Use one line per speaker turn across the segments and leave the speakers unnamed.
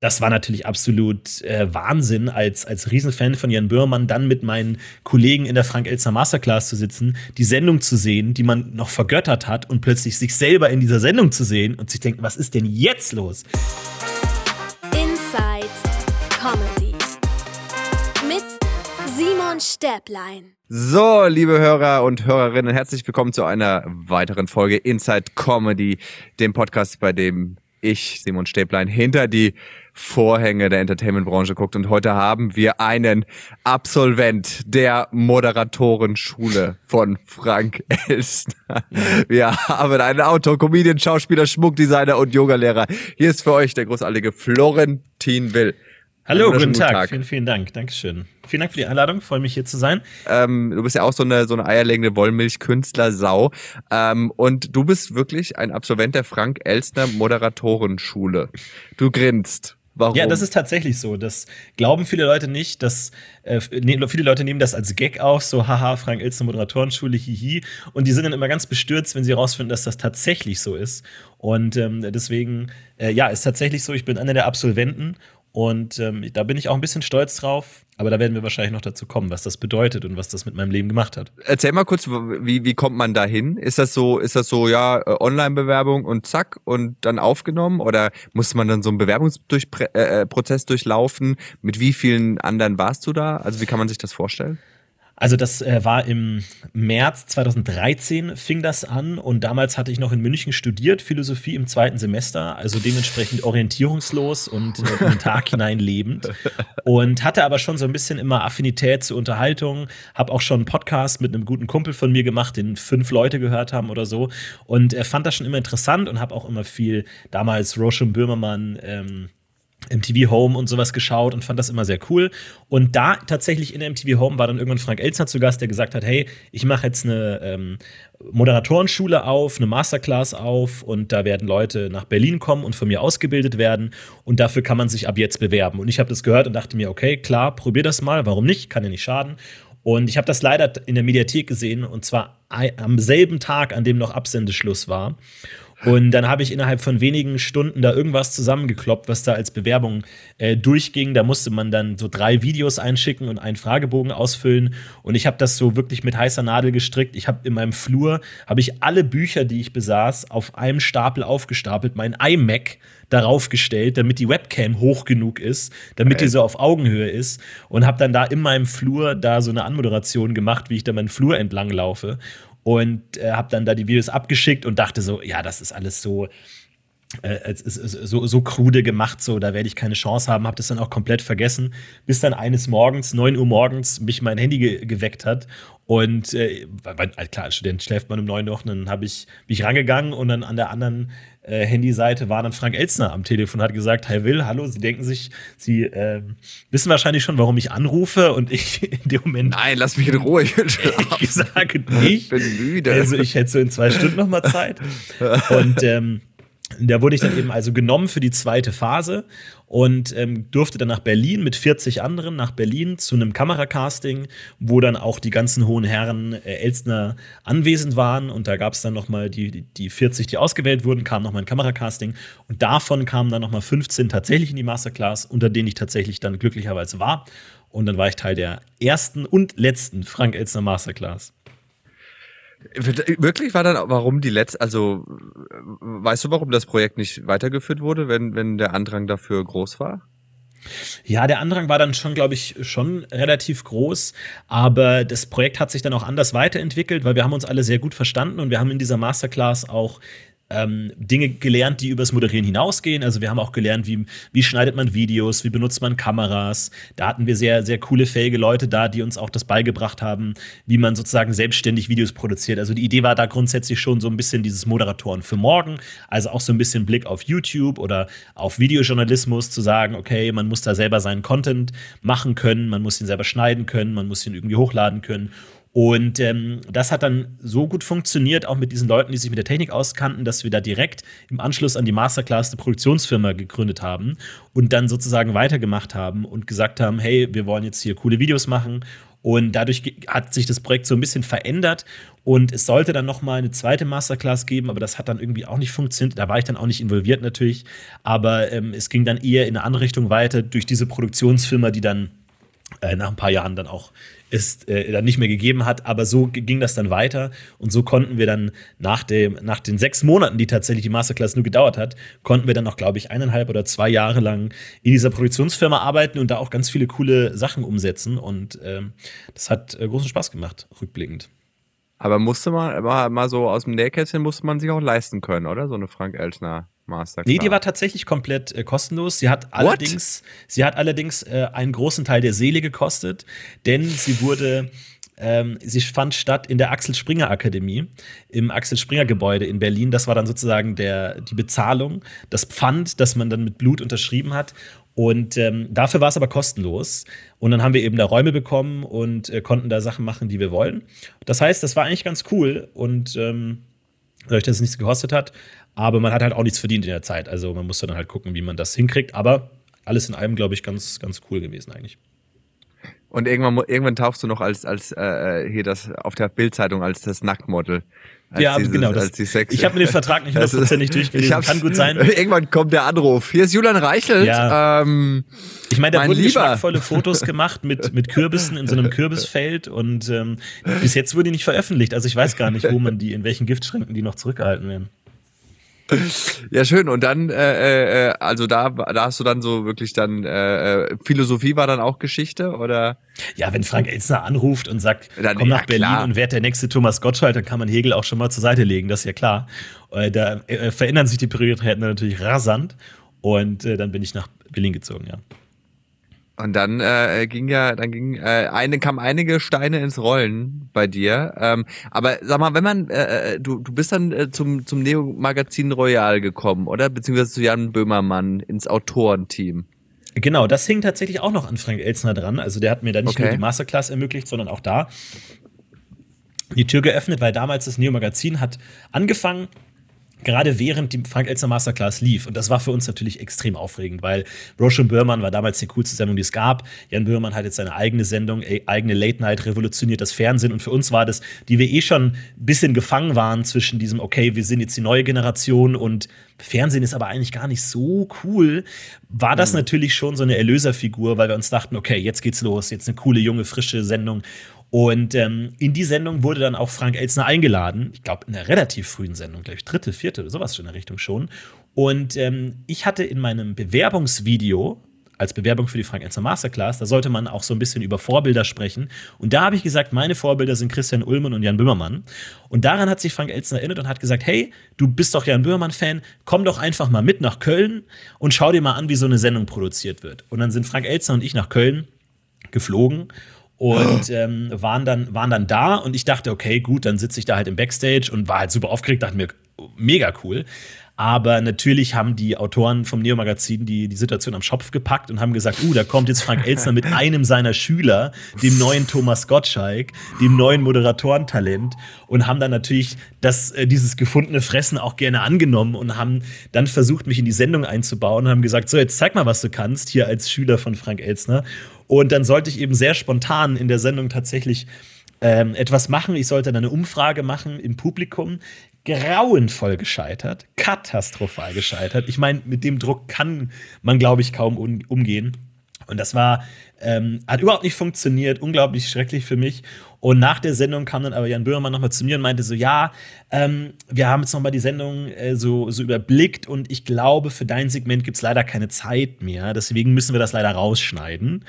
das war natürlich absolut äh, Wahnsinn, als, als Riesenfan von Jan Böhmermann dann mit meinen Kollegen in der Frank-Elster Masterclass zu sitzen, die Sendung zu sehen, die man noch vergöttert hat und plötzlich sich selber in dieser Sendung zu sehen und sich denken, was ist denn jetzt los?
Inside Comedy mit Simon Stäblein.
So, liebe Hörer und Hörerinnen, herzlich willkommen zu einer weiteren Folge Inside Comedy, dem Podcast, bei dem ich, Simon Stäblein, hinter die Vorhänge der Entertainment-Branche guckt. Und heute haben wir einen Absolvent der Moderatorenschule von Frank Elstner. Wir haben einen Autor, Comedian, Schauspieler, Schmuckdesigner und Yogalehrer. Hier ist für euch der großartige Florentin Will.
Hallo, guten Tag. Tag. Vielen, vielen Dank. Dankeschön. Vielen Dank für die Einladung. Freue mich hier zu sein.
Ähm, du bist ja auch so eine, so eine eierlegende Wollmilch-Künstler-Sau. Ähm, und du bist wirklich ein Absolvent der Frank Elstner Moderatorenschule. Du grinst. Warum?
Ja, das ist tatsächlich so. Das glauben viele Leute nicht. Dass, äh, ne, viele Leute nehmen das als Gag auf, so haha, Frank Elstner Moderatorenschule, hihi. Und die sind dann immer ganz bestürzt, wenn sie herausfinden, dass das tatsächlich so ist. Und ähm, deswegen, äh, ja, ist tatsächlich so. Ich bin einer der Absolventen und ähm, da bin ich auch ein bisschen stolz drauf, aber da werden wir wahrscheinlich noch dazu kommen, was das bedeutet und was das mit meinem Leben gemacht hat.
Erzähl mal kurz, wie, wie kommt man da hin? Ist das so, ist das so, ja, äh, Online-Bewerbung und zack und dann aufgenommen? Oder muss man dann so einen Bewerbungsprozess äh, äh durchlaufen? Mit wie vielen anderen warst du da? Also wie kann man sich das vorstellen?
Also das äh, war im März 2013 fing das an und damals hatte ich noch in München studiert, Philosophie im zweiten Semester, also dementsprechend orientierungslos und äh, in den Tag hinein lebend. Und hatte aber schon so ein bisschen immer Affinität zur Unterhaltung, habe auch schon einen Podcast mit einem guten Kumpel von mir gemacht, den fünf Leute gehört haben oder so. Und er fand das schon immer interessant und habe auch immer viel damals Rosham Böhmermann ähm, MTV Home und sowas geschaut und fand das immer sehr cool. Und da tatsächlich in MTV Home war dann irgendwann Frank Elzner zu Gast, der gesagt hat: Hey, ich mache jetzt eine ähm, Moderatorenschule auf, eine Masterclass auf und da werden Leute nach Berlin kommen und von mir ausgebildet werden und dafür kann man sich ab jetzt bewerben. Und ich habe das gehört und dachte mir: Okay, klar, probier das mal, warum nicht? Kann ja nicht schaden. Und ich habe das leider in der Mediathek gesehen und zwar am selben Tag, an dem noch Absendeschluss war. Und dann habe ich innerhalb von wenigen Stunden da irgendwas zusammengekloppt, was da als Bewerbung äh, durchging. Da musste man dann so drei Videos einschicken und einen Fragebogen ausfüllen. Und ich habe das so wirklich mit heißer Nadel gestrickt. Ich habe in meinem Flur habe ich alle Bücher, die ich besaß, auf einem Stapel aufgestapelt, mein iMac darauf gestellt, damit die Webcam hoch genug ist, damit okay. die so auf Augenhöhe ist und habe dann da in meinem Flur da so eine Anmoderation gemacht, wie ich da meinen Flur entlang laufe und äh, habe dann da die Videos abgeschickt und dachte so, ja, das ist alles so äh, so, so krude gemacht, so da werde ich keine Chance haben, habe das dann auch komplett vergessen, bis dann eines Morgens, 9 Uhr morgens, mich mein Handy ge geweckt hat und äh, weil, klar, als Student schläft man um 9 Uhr, dann habe ich mich rangegangen und dann an der anderen äh, Handyseite war dann Frank Elzner am Telefon, hat gesagt, Herr Will, hallo, Sie denken sich, Sie äh, wissen wahrscheinlich schon, warum ich anrufe und ich in dem Moment.
Nein, lass mich in Ruhe, ich will
Ich sage nicht. Ich bin müde. Also ich hätte so in zwei Stunden noch mal Zeit. Und ähm, da wurde ich dann eben also genommen für die zweite Phase und ähm, durfte dann nach Berlin mit 40 anderen nach Berlin zu einem Kameracasting, wo dann auch die ganzen hohen Herren äh, Elstner anwesend waren. Und da gab es dann noch mal die, die 40, die ausgewählt wurden, kam noch mal ein Kameracasting. Und davon kamen dann noch mal 15 tatsächlich in die Masterclass, unter denen ich tatsächlich dann glücklicherweise war. Und dann war ich Teil der ersten und letzten Frank Elstner Masterclass.
Wirklich war dann, warum die letzte, also weißt du, warum das Projekt nicht weitergeführt wurde, wenn, wenn der Andrang dafür groß war?
Ja, der Andrang war dann schon, glaube ich, schon relativ groß, aber das Projekt hat sich dann auch anders weiterentwickelt, weil wir haben uns alle sehr gut verstanden und wir haben in dieser Masterclass auch ähm, Dinge gelernt, die übers Moderieren hinausgehen. Also wir haben auch gelernt, wie, wie schneidet man Videos, wie benutzt man Kameras. Da hatten wir sehr, sehr coole, fähige Leute da, die uns auch das beigebracht haben, wie man sozusagen selbstständig Videos produziert. Also die Idee war da grundsätzlich schon so ein bisschen dieses Moderatoren für morgen, also auch so ein bisschen Blick auf YouTube oder auf Videojournalismus zu sagen, okay, man muss da selber seinen Content machen können, man muss ihn selber schneiden können, man muss ihn irgendwie hochladen können. Und ähm, das hat dann so gut funktioniert, auch mit diesen Leuten, die sich mit der Technik auskannten, dass wir da direkt im Anschluss an die Masterclass eine Produktionsfirma gegründet haben und dann sozusagen weitergemacht haben und gesagt haben, hey, wir wollen jetzt hier coole Videos machen Und dadurch hat sich das Projekt so ein bisschen verändert. Und es sollte dann noch mal eine zweite Masterclass geben, aber das hat dann irgendwie auch nicht funktioniert. Da war ich dann auch nicht involviert natürlich. Aber ähm, es ging dann eher in eine andere Richtung weiter durch diese Produktionsfirma, die dann äh, nach ein paar Jahren dann auch es äh, dann nicht mehr gegeben hat. Aber so ging das dann weiter. Und so konnten wir dann nach, dem, nach den sechs Monaten, die tatsächlich die Masterclass nur gedauert hat, konnten wir dann noch, glaube ich, eineinhalb oder zwei Jahre lang in dieser Produktionsfirma arbeiten und da auch ganz viele coole Sachen umsetzen. Und ähm, das hat äh, großen Spaß gemacht, rückblickend.
Aber musste man mal, mal so aus dem Nähkästchen musste man sich auch leisten können, oder? So eine Frank Elstner Masterclass.
Nee, die war tatsächlich komplett äh, kostenlos. Sie hat allerdings, sie hat allerdings äh, einen großen Teil der Seele gekostet, denn sie wurde ähm, sie fand statt in der Axel Springer Akademie, im Axel Springer Gebäude in Berlin. Das war dann sozusagen der, die Bezahlung, das Pfand, das man dann mit Blut unterschrieben hat. Und ähm, dafür war es aber kostenlos. Und dann haben wir eben da Räume bekommen und äh, konnten da Sachen machen, die wir wollen. Das heißt, das war eigentlich ganz cool. Und ähm, dadurch, dass es nichts gekostet hat, aber man hat halt auch nichts verdient in der Zeit. Also man musste dann halt gucken, wie man das hinkriegt. Aber alles in allem, glaube ich, ganz, ganz cool gewesen eigentlich.
Und irgendwann, irgendwann tauchst du noch als, als äh, hier das auf der Bildzeitung als das Nacktmodel.
Als ja, dieses, genau. Das, ich habe mir den Vertrag nicht hundertprozentig durchgelesen. Kann gut sein.
Irgendwann kommt der Anruf. Hier ist Julian Reichelt. Ja. Ähm,
ich meine, da wurden geschmackvolle Fotos gemacht mit, mit Kürbissen in so einem Kürbisfeld und ähm, bis jetzt wurde die nicht veröffentlicht. Also ich weiß gar nicht, wo man die, in welchen Giftschränken die noch zurückgehalten werden.
Ja, schön. Und dann, äh, äh, also da, da hast du dann so wirklich dann, äh, äh, Philosophie war dann auch Geschichte, oder?
Ja, wenn Frank Elzner anruft und sagt, dann, komm nach ja, Berlin klar. und werd der nächste Thomas Gottschalk, dann kann man Hegel auch schon mal zur Seite legen, das ist ja klar. Äh, da äh, verändern sich die Prioritäten natürlich rasant. Und äh, dann bin ich nach Berlin gezogen, ja.
Und dann äh, ging ja, dann ging äh, eine kam einige Steine ins Rollen bei dir. Ähm, aber sag mal, wenn man, äh, äh, du du bist dann äh, zum zum Neo Magazin Royal gekommen, oder beziehungsweise zu Jan Böhmermann ins Autorenteam.
Genau, das hing tatsächlich auch noch an Frank Elsner dran. Also der hat mir da nicht okay. nur die Masterclass ermöglicht, sondern auch da die Tür geöffnet, weil damals das Neo Magazin hat angefangen gerade während die Frank Elzner Masterclass lief. Und das war für uns natürlich extrem aufregend, weil Roche und Böhrmann war damals die coolste Sendung, die es gab. Jan Böhrmann hat jetzt seine eigene Sendung, eigene Late Night, revolutioniert das Fernsehen. Und für uns war das, die wir eh schon ein bisschen gefangen waren zwischen diesem, okay, wir sind jetzt die neue Generation und Fernsehen ist aber eigentlich gar nicht so cool, war das mhm. natürlich schon so eine Erlöserfigur, weil wir uns dachten, okay, jetzt geht's los, jetzt eine coole, junge, frische Sendung. Und ähm, in die Sendung wurde dann auch Frank Elzner eingeladen. Ich glaube, in einer relativ frühen Sendung, glaube ich, dritte, vierte oder sowas schon in der Richtung schon. Und ähm, ich hatte in meinem Bewerbungsvideo als Bewerbung für die Frank Elzner Masterclass, da sollte man auch so ein bisschen über Vorbilder sprechen. Und da habe ich gesagt, meine Vorbilder sind Christian Ullmann und Jan Böhmermann. Und daran hat sich Frank Elzner erinnert und hat gesagt, hey, du bist doch Jan Böhmermann-Fan, komm doch einfach mal mit nach Köln und schau dir mal an, wie so eine Sendung produziert wird. Und dann sind Frank Elzner und ich nach Köln geflogen und ähm, waren, dann, waren dann da und ich dachte, okay, gut, dann sitze ich da halt im Backstage und war halt super aufgeregt, dachte mir, mega cool. Aber natürlich haben die Autoren vom Neo-Magazin die, die Situation am Schopf gepackt und haben gesagt, uh, da kommt jetzt Frank Elzner mit einem seiner Schüler, dem neuen Thomas Gottschalk, dem neuen Moderatorentalent und haben dann natürlich das, äh, dieses gefundene Fressen auch gerne angenommen und haben dann versucht, mich in die Sendung einzubauen und haben gesagt, so, jetzt zeig mal, was du kannst, hier als Schüler von Frank Elzner. Und dann sollte ich eben sehr spontan in der Sendung tatsächlich ähm, etwas machen. Ich sollte dann eine Umfrage machen im Publikum. Grauenvoll gescheitert, katastrophal gescheitert. Ich meine, mit dem Druck kann man, glaube ich, kaum um, umgehen. Und das war, ähm, hat überhaupt nicht funktioniert, unglaublich schrecklich für mich. Und nach der Sendung kam dann aber Jan Böhmermann nochmal zu mir und meinte so, ja, ähm, wir haben jetzt nochmal die Sendung äh, so, so überblickt und ich glaube, für dein Segment gibt es leider keine Zeit mehr. Deswegen müssen wir das leider rausschneiden.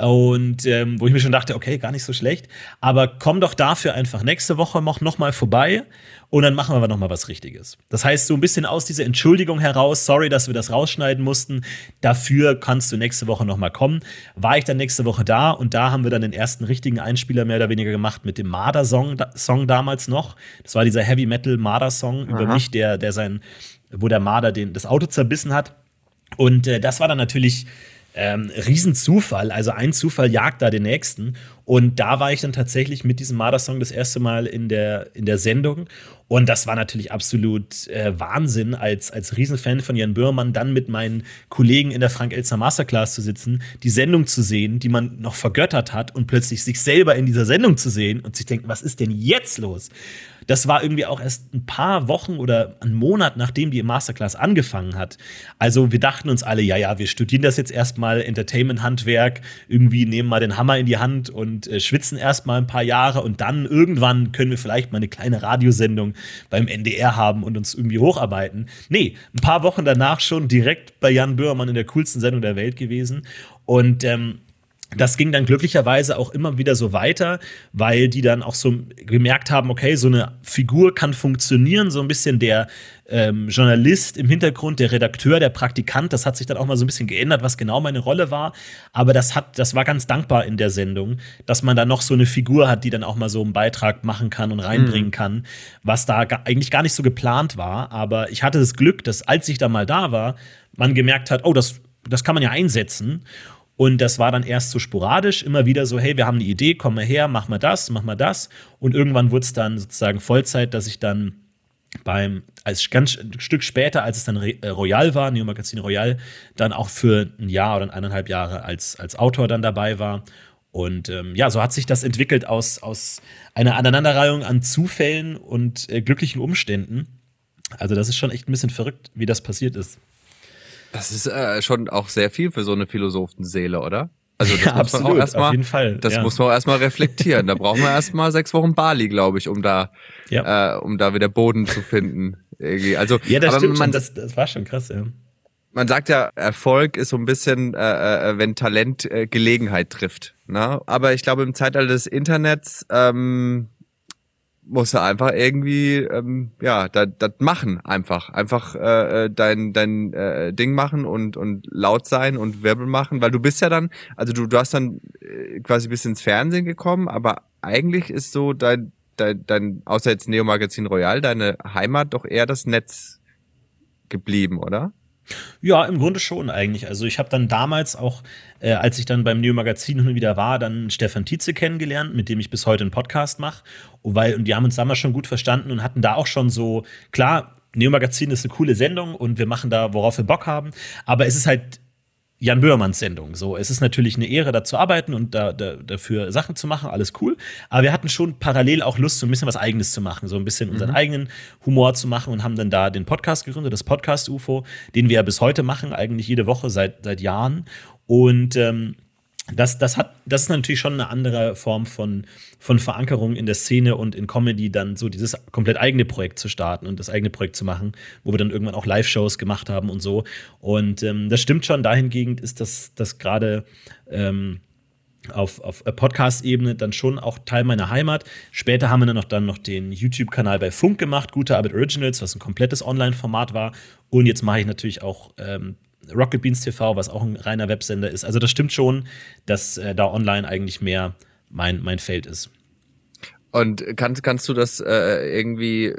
Und ähm, wo ich mir schon dachte, okay, gar nicht so schlecht. Aber komm doch dafür einfach nächste Woche noch, noch mal vorbei und dann machen wir noch mal was Richtiges. Das heißt, so ein bisschen aus dieser Entschuldigung heraus, sorry, dass wir das rausschneiden mussten, dafür kannst du nächste Woche noch mal kommen. War ich dann nächste Woche da und da haben wir dann den ersten richtigen Einspieler mehr oder weniger gemacht mit dem Marder-Song Song damals noch. Das war dieser Heavy Metal Marder-Song über mich, der, der sein, wo der Marder den, das Auto zerbissen hat. Und äh, das war dann natürlich ähm, Riesenzufall. Also ein Zufall jagt da den nächsten. Und da war ich dann tatsächlich mit diesem Marder-Song das erste Mal in der, in der Sendung. Und das war natürlich absolut äh, Wahnsinn, als, als Riesenfan von Jan Böhmermann dann mit meinen Kollegen in der Frank-Elster Masterclass zu sitzen, die Sendung zu sehen, die man noch vergöttert hat und plötzlich sich selber in dieser Sendung zu sehen und sich denken, was ist denn jetzt los? Das war irgendwie auch erst ein paar Wochen oder einen Monat, nachdem die Masterclass angefangen hat. Also wir dachten uns alle, ja, ja, wir studieren das jetzt erstmal, Entertainment-Handwerk, irgendwie nehmen mal den Hammer in die Hand und äh, schwitzen erstmal ein paar Jahre und dann irgendwann können wir vielleicht mal eine kleine Radiosendung beim NDR haben und uns irgendwie hocharbeiten. Nee, ein paar Wochen danach schon direkt bei Jan Böhmermann in der coolsten Sendung der Welt gewesen. Und ähm, das ging dann glücklicherweise auch immer wieder so weiter, weil die dann auch so gemerkt haben, okay, so eine Figur kann funktionieren, so ein bisschen der ähm, Journalist im Hintergrund, der Redakteur, der Praktikant, das hat sich dann auch mal so ein bisschen geändert, was genau meine Rolle war. Aber das hat, das war ganz dankbar in der Sendung, dass man da noch so eine Figur hat, die dann auch mal so einen Beitrag machen kann und reinbringen mhm. kann, was da ga eigentlich gar nicht so geplant war. Aber ich hatte das Glück, dass als ich da mal da war, man gemerkt hat, oh, das, das kann man ja einsetzen. Und das war dann erst so sporadisch, immer wieder so, hey, wir haben eine Idee, komm mal her, mach mal das, mach mal das. Und irgendwann wurde es dann sozusagen Vollzeit, dass ich dann beim, als ganz ein Stück später, als es dann äh, Royal war, Neo Magazin Royal, dann auch für ein Jahr oder eineinhalb Jahre als, als Autor dann dabei war. Und ähm, ja, so hat sich das entwickelt aus, aus einer Aneinanderreihung an Zufällen und äh, glücklichen Umständen. Also, das ist schon echt ein bisschen verrückt, wie das passiert ist.
Das ist äh, schon auch sehr viel für so eine Philosophenseele, oder?
Also das ja, muss absolut, man auch erstmal, auf jeden Fall.
Das ja. muss man auch erstmal reflektieren. Da brauchen wir erstmal sechs Wochen Bali, glaube ich, um da, ja. äh, um da wieder Boden zu finden. Irgendwie. Also,
ja, das stimmt man, schon, das, das war schon krass, ja.
Man sagt ja, Erfolg ist so ein bisschen, äh, äh, wenn Talent äh, Gelegenheit trifft. Ne? Aber ich glaube, im Zeitalter des Internets ähm, musst du einfach irgendwie ähm, ja das machen einfach. Einfach äh, äh, dein dein äh, Ding machen und und laut sein und Wirbel machen weil du bist ja dann also du du hast dann äh, quasi bis ins Fernsehen gekommen aber eigentlich ist so dein dein, dein außer jetzt Neo Magazin Royal deine Heimat doch eher das Netz geblieben oder
ja, im Grunde schon eigentlich. Also ich habe dann damals auch, äh, als ich dann beim Neo Magazin hin und wieder war, dann Stefan Tietze kennengelernt, mit dem ich bis heute einen Podcast mache. Weil, und die haben uns damals schon gut verstanden und hatten da auch schon so, klar, Neo Magazin ist eine coole Sendung und wir machen da, worauf wir Bock haben. Aber es ist halt Jan Böhmermanns Sendung. So, es ist natürlich eine Ehre, da zu arbeiten und da, da, dafür Sachen zu machen, alles cool. Aber wir hatten schon parallel auch Lust, so ein bisschen was Eigenes zu machen, so ein bisschen unseren mhm. eigenen Humor zu machen und haben dann da den Podcast gegründet, das Podcast UFO, den wir ja bis heute machen, eigentlich jede Woche seit, seit Jahren. Und ähm, das, das, hat, das ist natürlich schon eine andere Form von, von Verankerung in der Szene und in Comedy, dann so dieses komplett eigene Projekt zu starten und das eigene Projekt zu machen, wo wir dann irgendwann auch Live-Shows gemacht haben und so. Und ähm, das stimmt schon, dahingehend ist das, das gerade ähm, auf, auf Podcast-Ebene dann schon auch Teil meiner Heimat. Später haben wir dann noch, dann noch den YouTube-Kanal bei Funk gemacht, Gute Arbeit Originals, was ein komplettes Online-Format war. Und jetzt mache ich natürlich auch ähm, Rocket Beans TV, was auch ein reiner Websender ist. Also das stimmt schon, dass äh, da online eigentlich mehr mein, mein Feld ist.
Und kannst, kannst du das äh, irgendwie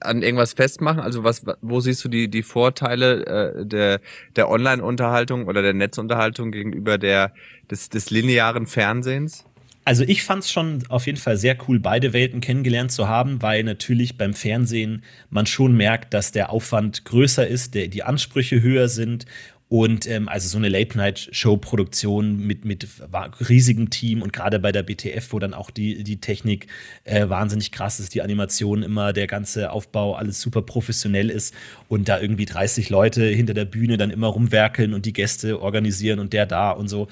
an irgendwas festmachen? Also was, wo siehst du die, die Vorteile äh, der, der Online-Unterhaltung oder der Netzunterhaltung gegenüber der, des, des linearen Fernsehens?
Also ich fand es schon auf jeden Fall sehr cool, beide Welten kennengelernt zu haben, weil natürlich beim Fernsehen man schon merkt, dass der Aufwand größer ist, der, die Ansprüche höher sind und ähm, also so eine Late-Night-Show-Produktion mit, mit riesigem Team und gerade bei der BTF, wo dann auch die, die Technik äh, wahnsinnig krass ist, die Animation immer, der ganze Aufbau, alles super professionell ist und da irgendwie 30 Leute hinter der Bühne dann immer rumwerkeln und die Gäste organisieren und der da und so.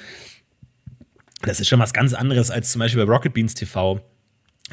Das ist schon was ganz anderes als zum Beispiel bei Rocket Beans TV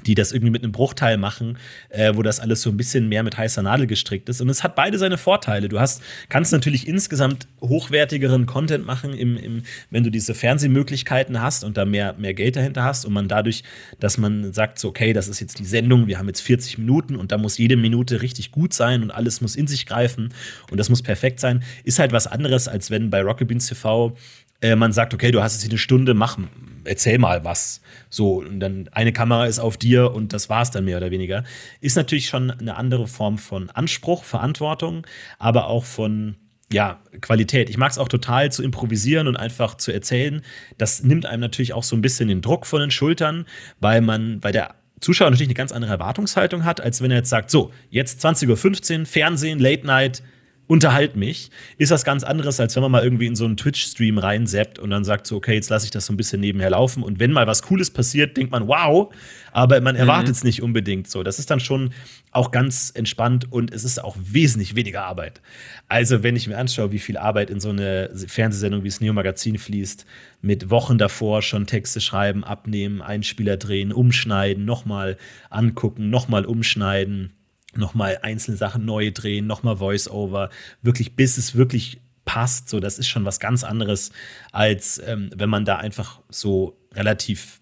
die das irgendwie mit einem Bruchteil machen, äh, wo das alles so ein bisschen mehr mit heißer Nadel gestrickt ist. Und es hat beide seine Vorteile. Du hast, kannst natürlich insgesamt hochwertigeren Content machen, im, im, wenn du diese Fernsehmöglichkeiten hast und da mehr, mehr Geld dahinter hast und man dadurch, dass man sagt, so, okay, das ist jetzt die Sendung, wir haben jetzt 40 Minuten und da muss jede Minute richtig gut sein und alles muss in sich greifen und das muss perfekt sein, ist halt was anderes, als wenn bei Rocket Beans TV äh, man sagt, okay, du hast jetzt eine Stunde, mach, erzähl mal was. So, und dann eine Kamera ist auf dir und das war's dann mehr oder weniger. Ist natürlich schon eine andere Form von Anspruch, Verantwortung, aber auch von ja, Qualität. Ich mag es auch total zu improvisieren und einfach zu erzählen. Das nimmt einem natürlich auch so ein bisschen den Druck von den Schultern, weil man, weil der Zuschauer natürlich eine ganz andere Erwartungshaltung hat, als wenn er jetzt sagt, so, jetzt 20.15 Uhr, Fernsehen, Late Night, unterhalt mich, ist das ganz anderes, als wenn man mal irgendwie in so einen Twitch-Stream reinseppt und dann sagt so, okay, jetzt lasse ich das so ein bisschen nebenher laufen. Und wenn mal was Cooles passiert, denkt man, wow, aber man erwartet es mhm. nicht unbedingt so. Das ist dann schon auch ganz entspannt und es ist auch wesentlich weniger Arbeit. Also, wenn ich mir anschaue, wie viel Arbeit in so eine Fernsehsendung wie das Neo Magazin fließt, mit Wochen davor schon Texte schreiben, abnehmen, Einspieler drehen, umschneiden, nochmal angucken, nochmal umschneiden nochmal einzelne Sachen neu drehen, nochmal Voice-Over, wirklich bis es wirklich passt. So, das ist schon was ganz anderes, als ähm, wenn man da einfach so relativ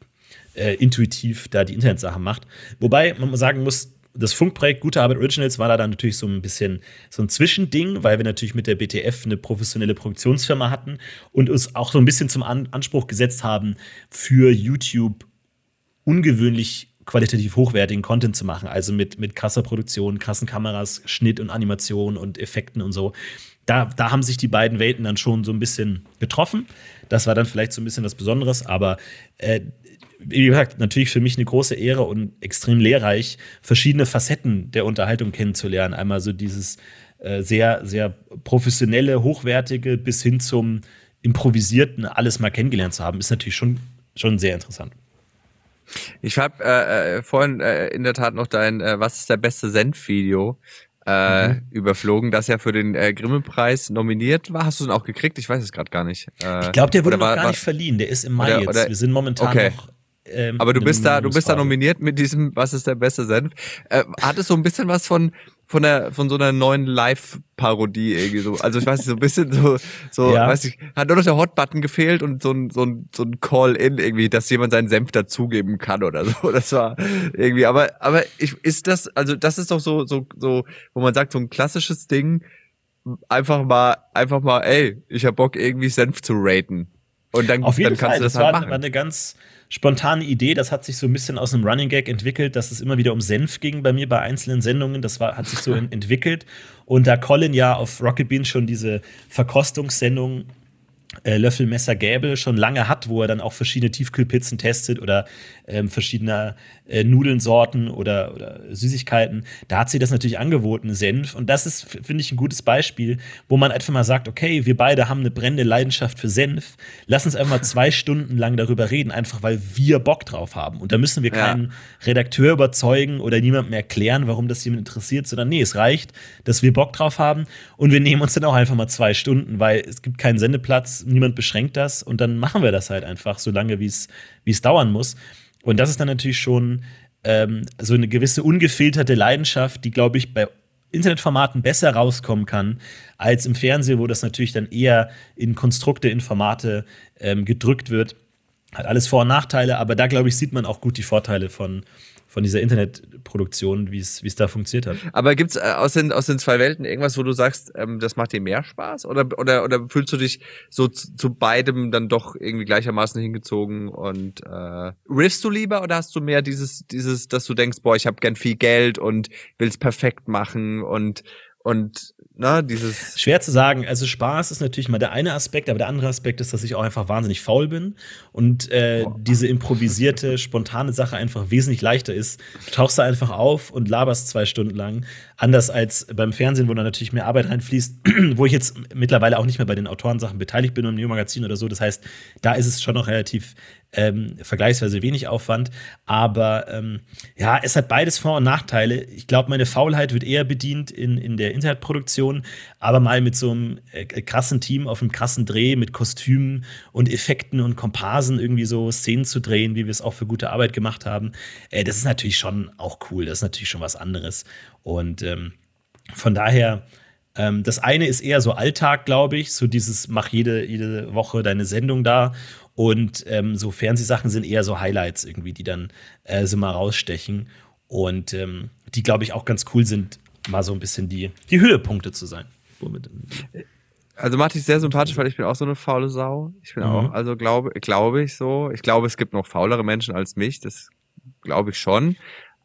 äh, intuitiv da die Internetsachen macht. Wobei man sagen muss, das Funkprojekt Gute Arbeit Originals war da dann natürlich so ein bisschen so ein Zwischending, weil wir natürlich mit der BTF eine professionelle Produktionsfirma hatten und uns auch so ein bisschen zum An Anspruch gesetzt haben, für YouTube ungewöhnlich qualitativ hochwertigen Content zu machen. Also mit, mit krasser Produktion, krassen Kameras, Schnitt und Animation und Effekten und so. Da, da haben sich die beiden Welten dann schon so ein bisschen getroffen. Das war dann vielleicht so ein bisschen was Besonderes, aber äh, wie gesagt, natürlich für mich eine große Ehre und extrem lehrreich, verschiedene Facetten der Unterhaltung kennenzulernen. Einmal so dieses äh, sehr, sehr professionelle, hochwertige bis hin zum improvisierten alles mal kennengelernt zu haben, ist natürlich schon, schon sehr interessant.
Ich habe äh, äh, vorhin äh, in der Tat noch dein äh, Was ist der beste Senf-Video äh, mhm. überflogen, das ja für den äh, Grimme-Preis nominiert war. Hast du den auch gekriegt? Ich weiß es gerade gar nicht.
Äh, ich glaube, der wurde noch war, gar nicht verliehen. Der ist im Mai oder, jetzt. Oder, Wir sind momentan okay. noch
ähm, Aber du bist da, du bist da nominiert mit diesem, was ist der beste Senf? Äh, hat es so ein bisschen was von, von der, von so einer neuen Live-Parodie irgendwie so. Also ich weiß nicht, so ein bisschen so, so, ja. weiß ich, hat nur noch der Hot-Button gefehlt und so ein, so ein, so ein Call-In irgendwie, dass jemand seinen Senf dazugeben kann oder so. Das war irgendwie, aber, aber ich, ist das, also das ist doch so, so, so, wo man sagt, so ein klassisches Ding, einfach mal, einfach mal, ey, ich hab Bock irgendwie Senf zu raten. Und dann,
Auf jeden
dann kannst
Fall.
du das,
das
halt
war,
machen.
war eine ganz, spontane Idee, das hat sich so ein bisschen aus einem Running Gag entwickelt, dass es immer wieder um Senf ging bei mir bei einzelnen Sendungen. Das war, hat sich so entwickelt. Und da Colin ja auf Rocket Beans schon diese Verkostungssendung äh, Löffel, Messer, Gäbel schon lange hat, wo er dann auch verschiedene Tiefkühlpizzen testet oder ähm, verschiedene äh, Nudelnsorten oder, oder Süßigkeiten. Da hat sie das natürlich angeboten, Senf. Und das ist, finde ich, ein gutes Beispiel, wo man einfach mal sagt, okay, wir beide haben eine brennende Leidenschaft für Senf. Lass uns einfach mal zwei Stunden lang darüber reden, einfach weil wir Bock drauf haben. Und da müssen wir keinen ja. Redakteur überzeugen oder niemandem erklären, warum das jemand interessiert, sondern nee, es reicht, dass wir Bock drauf haben. Und wir nehmen uns dann auch einfach mal zwei Stunden, weil es gibt keinen Sendeplatz, niemand beschränkt das. Und dann machen wir das halt einfach, so lange, wie es dauern muss. Und das ist dann natürlich schon ähm, so eine gewisse ungefilterte Leidenschaft, die, glaube ich, bei Internetformaten besser rauskommen kann als im Fernsehen, wo das natürlich dann eher in Konstrukte, in Formate ähm, gedrückt wird. Hat alles Vor- und Nachteile, aber da, glaube ich, sieht man auch gut die Vorteile von, von dieser Internetproduktion, wie es da funktioniert hat.
Aber gibt es äh, aus, den, aus den zwei Welten irgendwas, wo du sagst, ähm, das macht dir mehr Spaß? Oder, oder, oder fühlst du dich so zu, zu beidem dann doch irgendwie gleichermaßen hingezogen? Und äh, riffst du lieber oder hast du mehr dieses, dieses, dass du denkst, boah, ich habe gern viel Geld und will's perfekt machen und und na, dieses.
Schwer zu sagen. Also Spaß ist natürlich mal der eine Aspekt, aber der andere Aspekt ist, dass ich auch einfach wahnsinnig faul bin und äh, oh. diese improvisierte, spontane Sache einfach wesentlich leichter ist. Du tauchst da einfach auf und laberst zwei Stunden lang. Anders als beim Fernsehen, wo da natürlich mehr Arbeit reinfließt, wo ich jetzt mittlerweile auch nicht mehr bei den Autorensachen beteiligt bin im Neo-Magazin oder so. Das heißt, da ist es schon noch relativ ähm, vergleichsweise wenig Aufwand. Aber ähm, ja, es hat beides Vor- und Nachteile. Ich glaube, meine Faulheit wird eher bedient in, in der Internetproduktion, aber mal mit so einem äh, krassen Team auf einem krassen Dreh mit Kostümen und Effekten und Komparsen irgendwie so Szenen zu drehen, wie wir es auch für gute Arbeit gemacht haben. Äh, das ist natürlich schon auch cool. Das ist natürlich schon was anderes. Und ähm, von daher. Ähm, das eine ist eher so Alltag, glaube ich, so dieses mach jede, jede Woche deine Sendung da und ähm, so Fernsehsachen sind eher so Highlights irgendwie, die dann äh, so mal rausstechen. Und ähm, die, glaube ich, auch ganz cool sind, mal so ein bisschen die, die Höhepunkte zu sein.
Also macht dich sehr sympathisch, weil ich bin auch so eine faule Sau. Ich bin mhm. auch, also glaube, glaube ich so. Ich glaube, es gibt noch faulere Menschen als mich. Das glaube ich schon.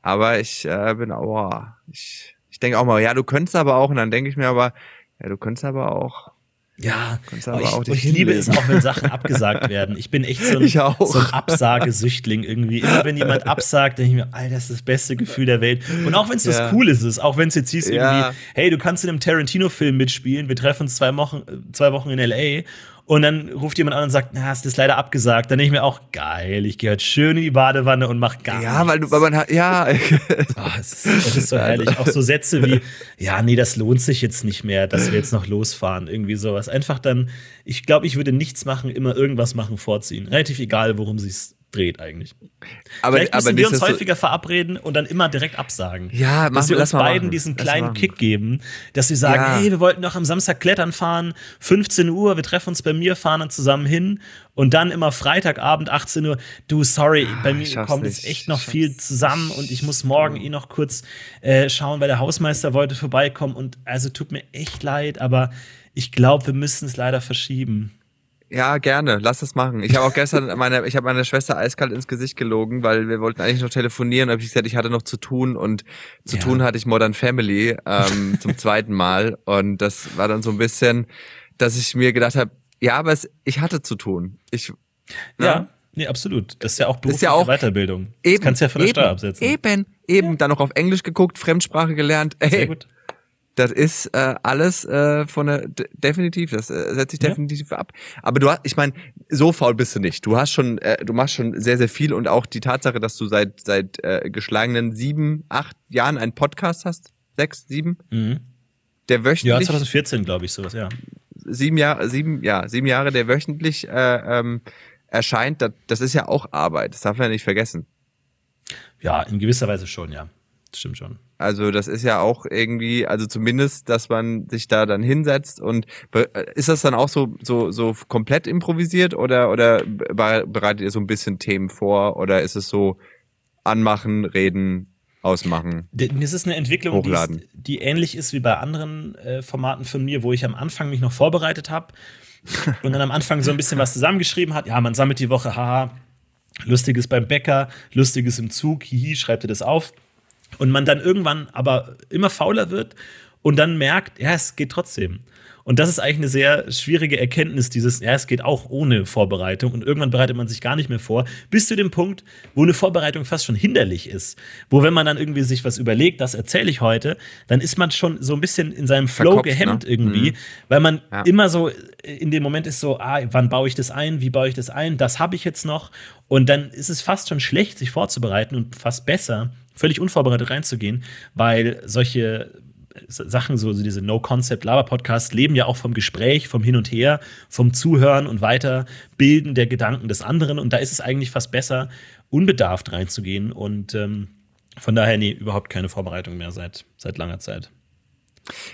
Aber ich äh, bin auch, oh, ich, ich denke auch mal, ja, du könntest aber auch, und dann denke ich mir aber, ja, du könntest aber auch
Ja, aber
aber
ich,
dich
ich liebe es auch, wenn Sachen abgesagt werden. Ich bin echt so ein,
Ich auch.
so ein Absagesüchtling irgendwie. Immer wenn jemand absagt, denke ich mir, Alter, das ist das beste Gefühl der Welt. Und auch wenn es
Ja.
was Cooles ist, auch wenn es jetzt hieß
Ja.
irgendwie, hey, du kannst in einem Tarantino-Film mitspielen, wir treffen uns zwei Wochen, äh, zwei Wochen in L.A., und dann ruft jemand an und sagt, na, hast du das leider abgesagt. Dann denke ich mir auch, geil, ich gehe heute schön in die Badewanne und mach gar
Ja, weil,
nichts.
du, weil man hat, ja,
Ah, es, ist, es ist so herrlich. Auch so Sätze wie, ja, nee, das lohnt sich jetzt nicht mehr, dass wir jetzt noch losfahren. Irgendwie sowas. Einfach dann, ich glaube, ich würde nichts machen, immer irgendwas machen, vorziehen. Relativ egal, worum sich's dreht eigentlich.
aber,
Vielleicht
aber
müssen wir uns häufiger verabreden und dann immer direkt absagen.
Ja,
dass
machen
wir uns beiden
machen.
diesen kleinen. Kick geben, dass wir sagen,
Ja.
hey, wir wollten doch am Samstag klettern fahren, 15 Uhr, wir treffen uns bei mir, fahren dann zusammen hin und dann immer Freitagabend 18 Uhr, du, sorry, bei mir kommt jetzt
nicht.
echt noch viel zusammen und ich muss morgen eh noch kurz äh, schauen, weil der Hausmeister wollte vorbeikommen und also tut mir echt leid, aber ich glaube, wir müssen es leider verschieben.
Ja, gerne. Lass das machen. Ich habe auch gestern meine, ich habe meiner Schwester eiskalt ins Gesicht gelogen, weil wir wollten eigentlich noch telefonieren. Habe ich gesagt, ich hatte noch zu tun und zu
Ja.
tun hatte ich Modern Family ähm, zum zweiten Mal und das war dann so ein bisschen, dass ich mir gedacht habe, ja, aber es, ich hatte zu tun. Ich
Ja, nee, absolut. Das ist ja auch
ist
berufliche
ja auch-
Weiterbildung.
eben,
das kannst du ja von der
eben,
Steuer absetzen.
Eben, eben, dann noch auf Englisch geguckt, Fremdsprache gelernt.
Sehr
Ey,
gut.
Das ist äh, alles äh, von der de- definitiv, das äh, setzt sich
Ja.
definitiv ab. Aber du hast, ich meine, so faul bist du nicht. Du hast schon, äh, du machst schon sehr, sehr viel und auch die Tatsache, dass du seit seit äh, geschlagenen sieben, acht Jahren einen Podcast hast, sechs, sieben,
Mhm.
der
Ja,
wöchentlich
2014, glaube ich, sowas, ja.
sieben Jahre, sieben, ja, sieben Jahre, der wöchentlich äh, ähm, erscheint, das, das ist ja auch Arbeit. Das darf man ja nicht vergessen.
Ja, in gewisser Weise schon, ja. Das stimmt schon.
Also das ist ja auch irgendwie, also zumindest, dass man sich da dann hinsetzt und ist das dann auch so so so komplett improvisiert oder oder be- bereitet ihr so ein bisschen Themen vor oder ist es so anmachen, reden, ausmachen?
Das ist eine Entwicklung, die, ist, die ähnlich ist wie bei anderen äh, Formaten von mir, wo ich am Anfang mich noch vorbereitet habe und dann am Anfang so ein bisschen was zusammengeschrieben hat. Ja, man sammelt die Woche, haha, lustiges beim Bäcker, lustiges im Zug, hihi, schreibt ihr das auf. Und man dann irgendwann aber immer fauler wird und dann merkt, ja, es geht trotzdem. Und das ist eigentlich eine sehr schwierige Erkenntnis, dieses, ja, es geht auch ohne Vorbereitung. Und irgendwann bereitet man sich gar nicht mehr vor, bis zu dem Punkt, wo eine Vorbereitung fast schon hinderlich ist. Wo, wenn man dann irgendwie sich was überlegt, das erzähle ich heute, dann ist man schon so ein bisschen in seinem Flow
Verkopft,
gehemmt
ne?
irgendwie,
Mhm.
weil man
Ja.
immer so in dem Moment ist so, ah, wann baue ich das ein, wie baue ich das ein, das habe ich jetzt noch. Und dann ist es fast schon schlecht, sich vorzubereiten und fast besser, völlig unvorbereitet reinzugehen, weil solche Sachen, so, diese No-Concept-Laber-Podcasts, leben ja auch vom Gespräch, vom Hin und Her, vom Zuhören und Weiterbilden der Gedanken des anderen. Und da ist es eigentlich fast besser, unbedarft reinzugehen. Und ähm, von daher, nee, überhaupt keine Vorbereitung mehr seit, seit langer Zeit.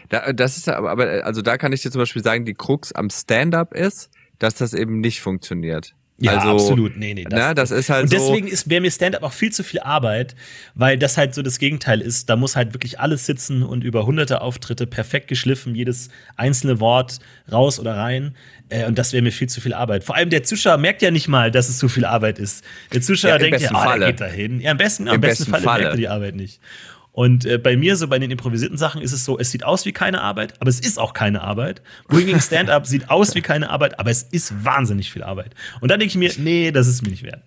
Da, das ist aber, aber also da kann ich dir zum Beispiel sagen, die Krux am Stand-up ist, dass das eben nicht funktioniert.
Ja,
also,
absolut. Nee, nee.
Das, ne, das ist halt
und
so.
deswegen ist wäre mir Stand-up auch viel zu viel Arbeit, weil das halt so das Gegenteil ist. Da muss halt wirklich alles sitzen und über hunderte Auftritte perfekt geschliffen, jedes einzelne Wort raus oder rein. Äh, und das wäre mir viel zu viel Arbeit. Vor allem der Zuschauer merkt ja nicht mal, dass es zu viel Arbeit ist. Der Zuschauer
Ja,
denkt ja, ah,
Falle.
der geht da hin. Ja, am besten, am
Im
besten,
besten
Falle,
Falle.
merkt er die Arbeit nicht. Und äh, bei mir, so bei den improvisierten Sachen, ist es so, es sieht aus wie keine Arbeit, aber es ist auch keine Arbeit. Wohingegen Stand-up sieht aus wie keine Arbeit, aber es ist wahnsinnig viel Arbeit. Und dann denke ich mir, nee, das ist mir nicht wert.